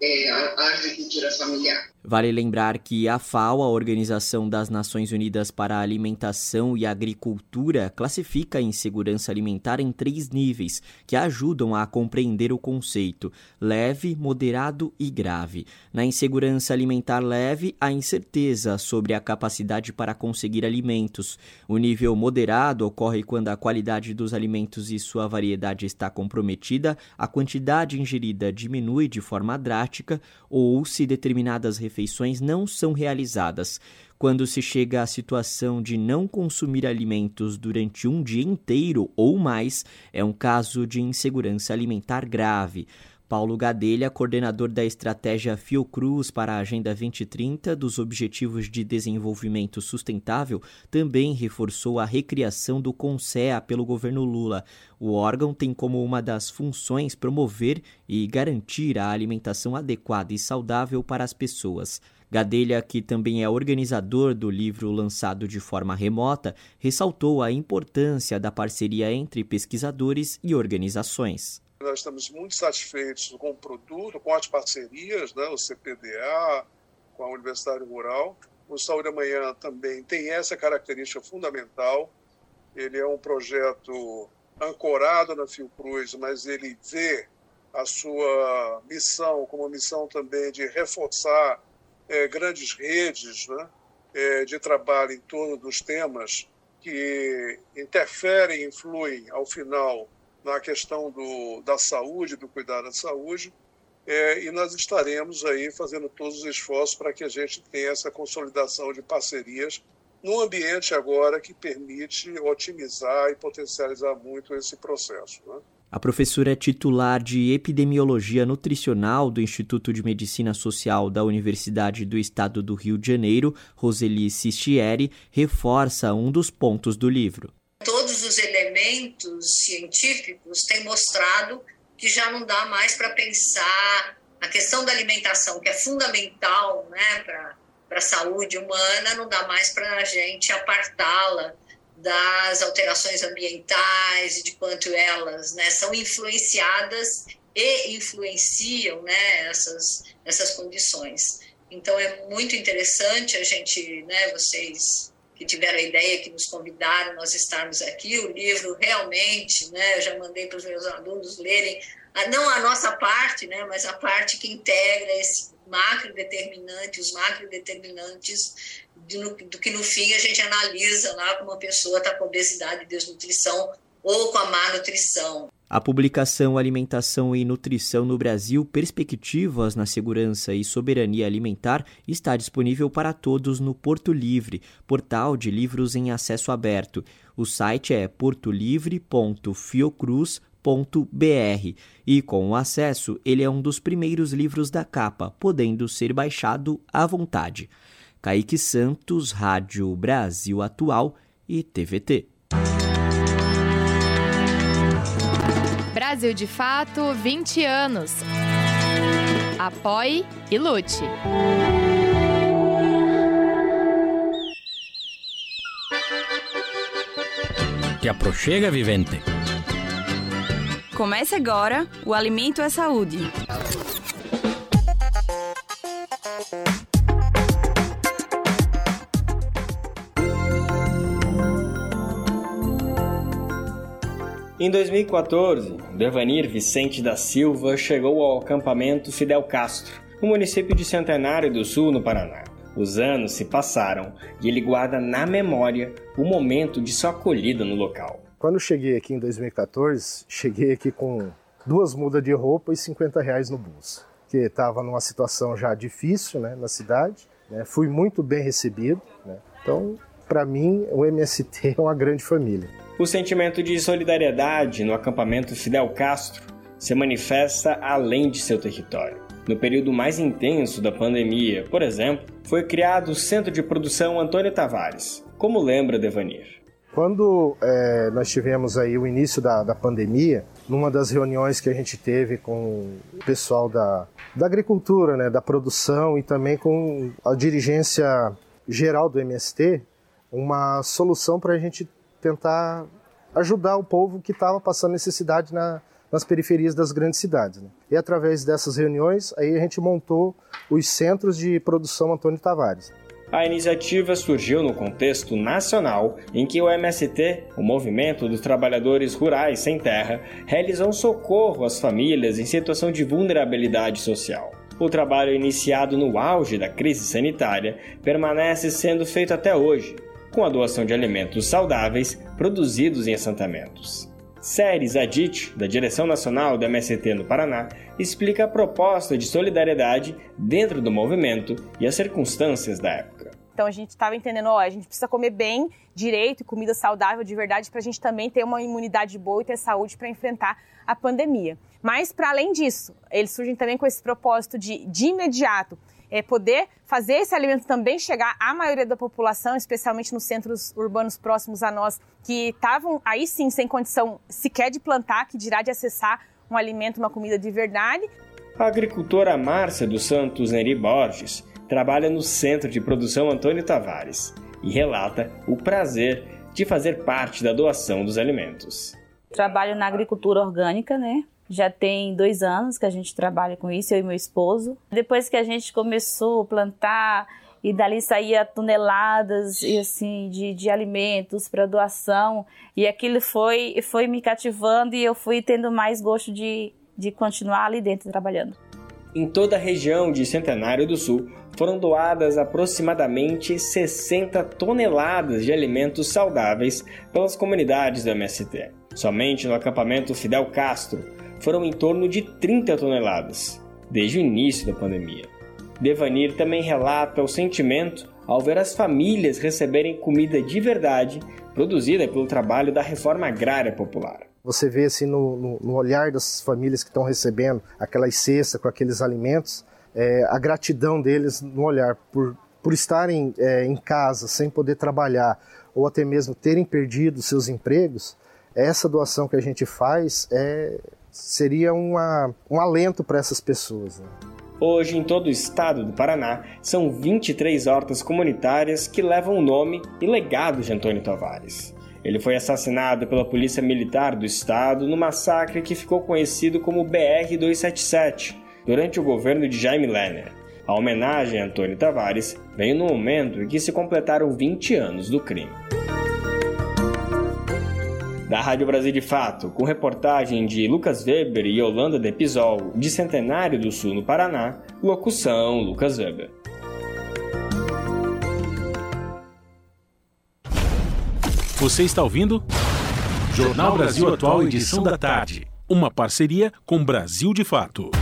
é, a agricultura familiar. Vale lembrar que a FAO, a Organização das Nações Unidas para a Alimentação e Agricultura, classifica a insegurança alimentar em três níveis, que ajudam a compreender o conceito: leve, moderado e grave. Na insegurança alimentar leve, a incerteza sobre a capacidade para conseguir alimentos. O nível moderado ocorre quando a qualidade dos alimentos e sua variedade está comprometida, a quantidade ingerida diminui de forma drástica ou se determinadas refeições não são realizadas. Quando se chega à situação de não consumir alimentos durante um dia inteiro ou mais, é um caso de insegurança alimentar grave. Paulo Gadelha, coordenador da estratégia Fiocruz para a Agenda 2030 dos Objetivos de Desenvolvimento Sustentável, também reforçou a recriação do CONSEA pelo governo Lula. O órgão tem como uma das funções promover e garantir a alimentação adequada e saudável para as pessoas. Gadelha, que também é organizador do livro lançado de forma remota, ressaltou a importância da parceria entre pesquisadores e organizações. Nós estamos muito satisfeitos com o produto, com as parcerias, né, o CPDA, com a Universidade Rural. O Saúde Amanhã também tem essa característica fundamental. Ele é um projeto ancorado na Fiocruz, mas ele vê a sua missão como missão também de reforçar é, grandes redes né, é, de trabalho em torno dos temas que interferem, influem, ao final, na questão do, da saúde, do cuidado da saúde, é, e nós estaremos aí fazendo todos os esforços para que a gente tenha essa consolidação de parcerias num ambiente agora que permite otimizar e potencializar muito esse processo. Né? A professora titular de Epidemiologia Nutricional do Instituto de Medicina Social da Universidade do Estado do Rio de Janeiro, Roseli Sistieri, reforça um dos pontos do livro todos os elementos científicos têm mostrado que já não dá mais para pensar a questão da alimentação, que é fundamental né, para a saúde humana, não dá mais para a gente apartá-la das alterações ambientais e de quanto elas né, são influenciadas e influenciam né, essas, essas condições. Então é muito interessante a gente, né, vocês que tiveram a ideia, que nos convidaram nós estarmos aqui. O livro realmente, né, eu já mandei para os meus alunos lerem não a nossa parte, né, mas a parte que integra esse macro determinante, os macro determinantes do, do que no fim a gente analisa lá como uma pessoa está com obesidade e desnutrição ou com a má nutrição. A publicação Alimentação e Nutrição no Brasil Perspectivas na Segurança e Soberania Alimentar está disponível para todos no Porto Livre, portal de livros em acesso aberto. O site é portolivre.fiocruz.br e, com o acesso, ele é um dos primeiros livros da capa, podendo ser baixado à vontade. Kaique Santos, Rádio Brasil Atual e TVT. Brasil de Fato 20 anos. Apoie e lute. Te aproxega, vivente. Comece agora o Alimento é Saúde. Em 2014, Devanir Vicente da Silva chegou ao acampamento Fidel Castro, no município de Centenário do Sul, no Paraná. Os anos se passaram e ele guarda na memória o momento de sua acolhida no local. Quando cheguei aqui em 2014, cheguei aqui com duas mudas de roupa e 50 reais no bolso, que estava numa situação já difícil né, na cidade. Né, fui muito bem recebido. Né, então, para mim, o MST é uma grande família. O sentimento de solidariedade no acampamento Fidel Castro se manifesta além de seu território. No período mais intenso da pandemia, por exemplo, foi criado o Centro de Produção Antônio Tavares, como lembra Devanir. Quando é, nós tivemos aí o início da, da pandemia, numa das reuniões que a gente teve com o pessoal da, da agricultura, né, da produção e também com a dirigência geral do MST, uma solução para a gente tentar ajudar o povo que estava passando necessidade na, nas periferias das grandes cidades. Né? E através dessas reuniões, aí a gente montou os centros de produção Antônio Tavares. A iniciativa surgiu no contexto nacional em que o MST, o Movimento dos Trabalhadores Rurais Sem Terra, realizou um socorro às famílias em situação de vulnerabilidade social. O trabalho iniciado no auge da crise sanitária permanece sendo feito até hoje, com a doação de alimentos saudáveis produzidos em assentamentos. Séries Adit, da Direção Nacional do MST no Paraná, explica a proposta de solidariedade dentro do movimento e as circunstâncias da época. Então a gente estava entendendo, ó, a gente precisa comer bem, direito e comida saudável de verdade para a gente também ter uma imunidade boa e ter saúde para enfrentar a pandemia. Mas para além disso, eles surgem também com esse propósito de de imediato é, poder fazer esse alimento também chegar à maioria da população, especialmente nos centros urbanos próximos a nós, que estavam aí sim sem condição sequer de plantar, que dirá de acessar um alimento, uma comida de verdade. A agricultora Márcia dos Santos Neri Borges trabalha no Centro de Produção Antônio Tavares e relata o prazer de fazer parte da doação dos alimentos. Trabalho na agricultura orgânica, né? Já tem dois anos que a gente trabalha com isso, eu e meu esposo. Depois que a gente começou a plantar e dali saía toneladas e assim de, de alimentos para doação e aquilo foi foi me cativando e eu fui tendo mais gosto de, de continuar ali dentro trabalhando. Em toda a região de Centenário do Sul foram doadas aproximadamente 60 toneladas de alimentos saudáveis pelas comunidades do MST. Somente no acampamento Fidel Castro foram em torno de 30 toneladas, desde o início da pandemia. Devanir também relata o sentimento ao ver as famílias receberem comida de verdade produzida pelo trabalho da reforma agrária popular. Você vê assim no, no, no olhar das famílias que estão recebendo aquelas cestas com aqueles alimentos, é, a gratidão deles no olhar por, por estarem é, em casa sem poder trabalhar ou até mesmo terem perdido seus empregos. Essa doação que a gente faz é, seria uma, um alento para essas pessoas. Né? Hoje, em todo o estado do Paraná, são 23 hortas comunitárias que levam o nome e legado de Antônio Tavares. Ele foi assassinado pela Polícia Militar do Estado no massacre que ficou conhecido como BR-277, durante o governo de Jaime Lerner. A homenagem a Antônio Tavares veio no momento em que se completaram 20 anos do crime. Da Rádio Brasil de Fato, com reportagem de Lucas Weber e Yolanda Depisol, de Centenário do Sul, no Paraná, locução Lucas Weber. Você está ouvindo? Jornal Brasil Atual, edição da tarde. Uma parceria com Brasil de Fato.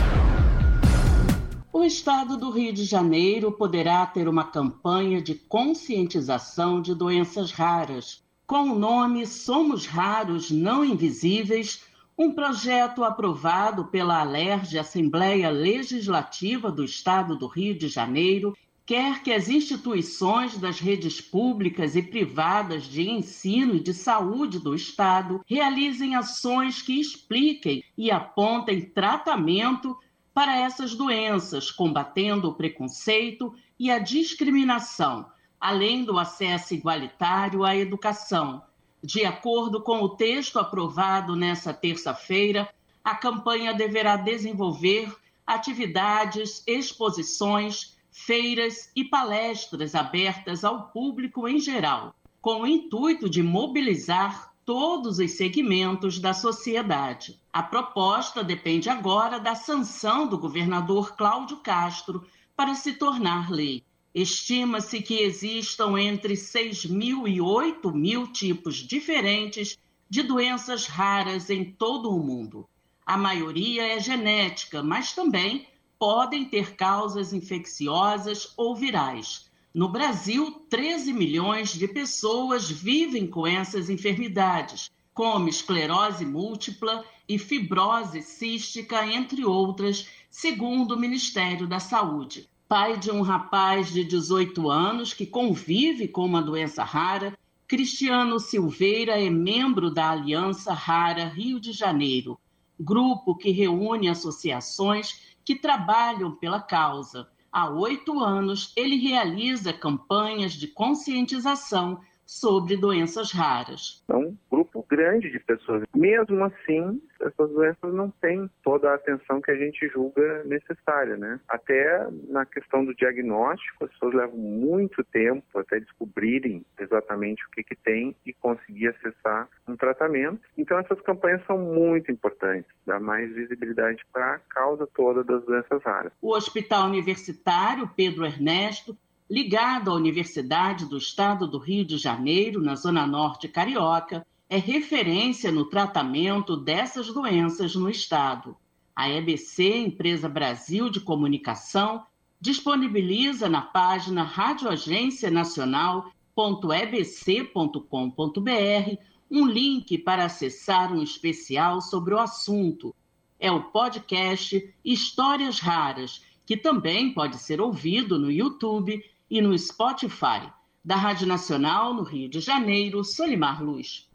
O estado do Rio de Janeiro poderá ter uma campanha de conscientização de doenças raras. Com o nome Somos Raros Não Invisíveis, um projeto aprovado pela Alerj Assembleia Legislativa do Estado do Rio de Janeiro quer que as instituições das redes públicas e privadas de ensino e de saúde do Estado realizem ações que expliquem e apontem tratamento para essas doenças, combatendo o preconceito e a discriminação, além do acesso igualitário à educação. De acordo com o texto aprovado nesta terça-feira, a campanha deverá desenvolver atividades, exposições, feiras e palestras abertas ao público em geral, com o intuito de mobilizar todos os segmentos da sociedade. A proposta depende agora da sanção do governador Cláudio Castro para se tornar lei. Estima-se que existam entre 6 mil e 8 mil tipos diferentes de doenças raras em todo o mundo. A maioria é genética, mas também podem ter causas infecciosas ou virais. No Brasil, 13 milhões de pessoas vivem com essas enfermidades, como esclerose múltipla e fibrose cística, entre outras, segundo o Ministério da Saúde. Pai de um rapaz de 18 anos que convive com uma doença rara, Cristiano Silveira é membro da Aliança Rara Rio de Janeiro, grupo que reúne associações que trabalham pela causa. Há oito anos, ele realiza campanhas de conscientização sobre doenças raras. É um grupo grande de pessoas. Mesmo assim, essas doenças não têm toda a atenção que a gente julga necessária, né? Até na questão do diagnóstico, as pessoas levam muito tempo até descobrirem exatamente o que, que tem e conseguir acessar um tratamento. Então, essas campanhas são muito importantes, dá mais visibilidade para a causa toda das doenças raras. O Hospital Universitário Pedro Ernesto ligado à Universidade do Estado do Rio de Janeiro, na Zona Norte Carioca, é referência no tratamento dessas doenças no estado. A EBC, Empresa Brasil de Comunicação, disponibiliza na página radioagencianacional.ebc.com.br um link para acessar um especial sobre o assunto. É o podcast Histórias Raras, que também pode ser ouvido no YouTube e no Spotify. Da Rádio Nacional, no Rio de Janeiro, Solimar Luz.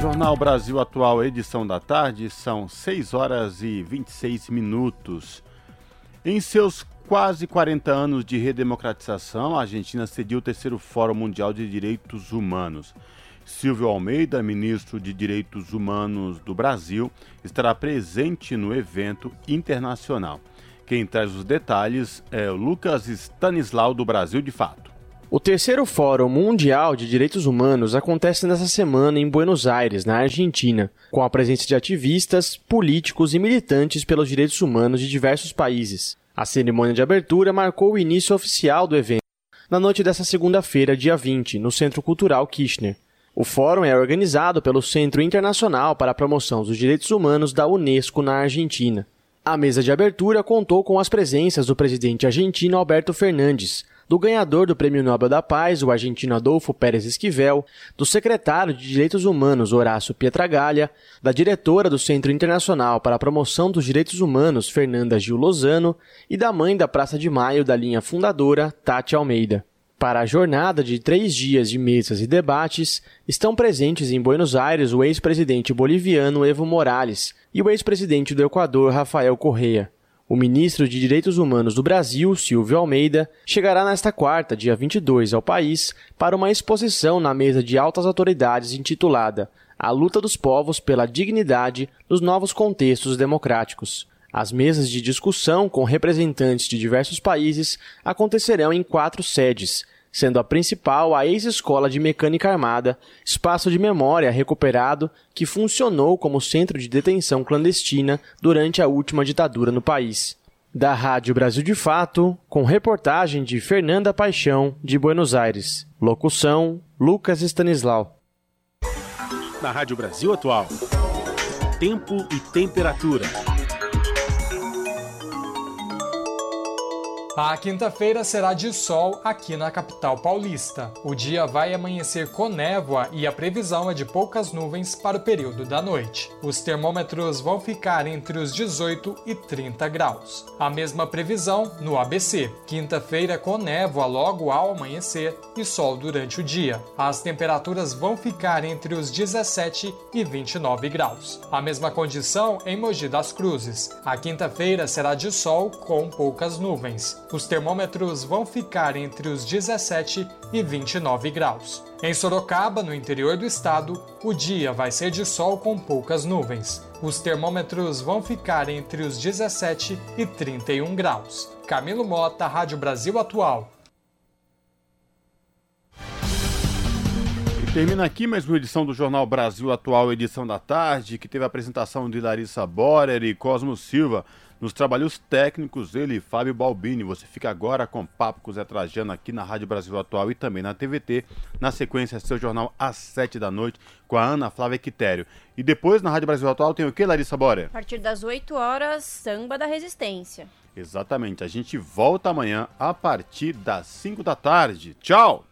Jornal Brasil Atual, edição da tarde, são 6 horas e 26 minutos. Em seus quase 40 anos de redemocratização, a Argentina cediu o terceiro Fórum Mundial de Direitos Humanos. Silvio Almeida, ministro de Direitos Humanos do Brasil, estará presente no evento internacional. Quem traz os detalhes é Lucas Stanislau, do Brasil de Fato. O terceiro Fórum Mundial de Direitos Humanos acontece nesta semana em Buenos Aires, na Argentina, com a presença de ativistas, políticos e militantes pelos direitos humanos de diversos países. A cerimônia de abertura marcou o início oficial do evento, na noite desta segunda-feira, dia 20, no Centro Cultural Kirchner. O fórum é organizado pelo Centro Internacional para a Promoção dos Direitos Humanos da Unesco na Argentina. A mesa de abertura contou com as presenças do presidente argentino Alberto Fernandes, do ganhador do Prêmio Nobel da Paz, o argentino Adolfo Pérez Esquivel, do secretário de Direitos Humanos Horácio Pietragalha, da diretora do Centro Internacional para a Promoção dos Direitos Humanos Fernanda Gil Lozano e da mãe da Praça de Maio da linha fundadora, Tati Almeida. Para a jornada de três dias de mesas e debates, estão presentes em Buenos Aires o ex-presidente boliviano Evo Morales e o ex-presidente do Equador Rafael Correa. O ministro de Direitos Humanos do Brasil, Silvio Almeida, chegará nesta quarta, dia 22, ao país para uma exposição na mesa de altas autoridades intitulada A Luta dos Povos pela Dignidade nos Novos Contextos Democráticos. As mesas de discussão com representantes de diversos países acontecerão em quatro sedes, sendo a principal a ex-escola de mecânica armada, espaço de memória recuperado que funcionou como centro de detenção clandestina durante a última ditadura no país. Da Rádio Brasil de Fato, com reportagem de Fernanda Paixão, de Buenos Aires. Locução: Lucas Stanislau. Na Rádio Brasil Atual. Tempo e temperatura. A quinta-feira será de sol aqui na capital paulista. O dia vai amanhecer com névoa e a previsão é de poucas nuvens para o período da noite. Os termômetros vão ficar entre os 18 e 30 graus. A mesma previsão no ABC. Quinta-feira com névoa logo ao amanhecer e sol durante o dia. As temperaturas vão ficar entre os 17 e 29 graus. A mesma condição em Mogi das Cruzes. A quinta-feira será de sol com poucas nuvens. Os termômetros vão ficar entre os 17 e 29 graus. Em Sorocaba, no interior do estado, o dia vai ser de sol com poucas nuvens. Os termômetros vão ficar entre os 17 e 31 graus. Camilo Mota, Rádio Brasil Atual. E termina aqui mais uma edição do Jornal Brasil Atual, edição da tarde, que teve a apresentação de Larissa Borer e Cosmo Silva. Nos trabalhos técnicos, ele, Fábio Balbini. Você fica agora com Papo com Zé Trajano aqui na Rádio Brasil Atual e também na TVT. Na sequência, seu jornal às 7 da noite com a Ana Flávia Quitério. E depois, na Rádio Brasil Atual, tem o que, Larissa Bora? A partir das 8 horas, Samba da Resistência. Exatamente. A gente volta amanhã a partir das 5 da tarde. Tchau!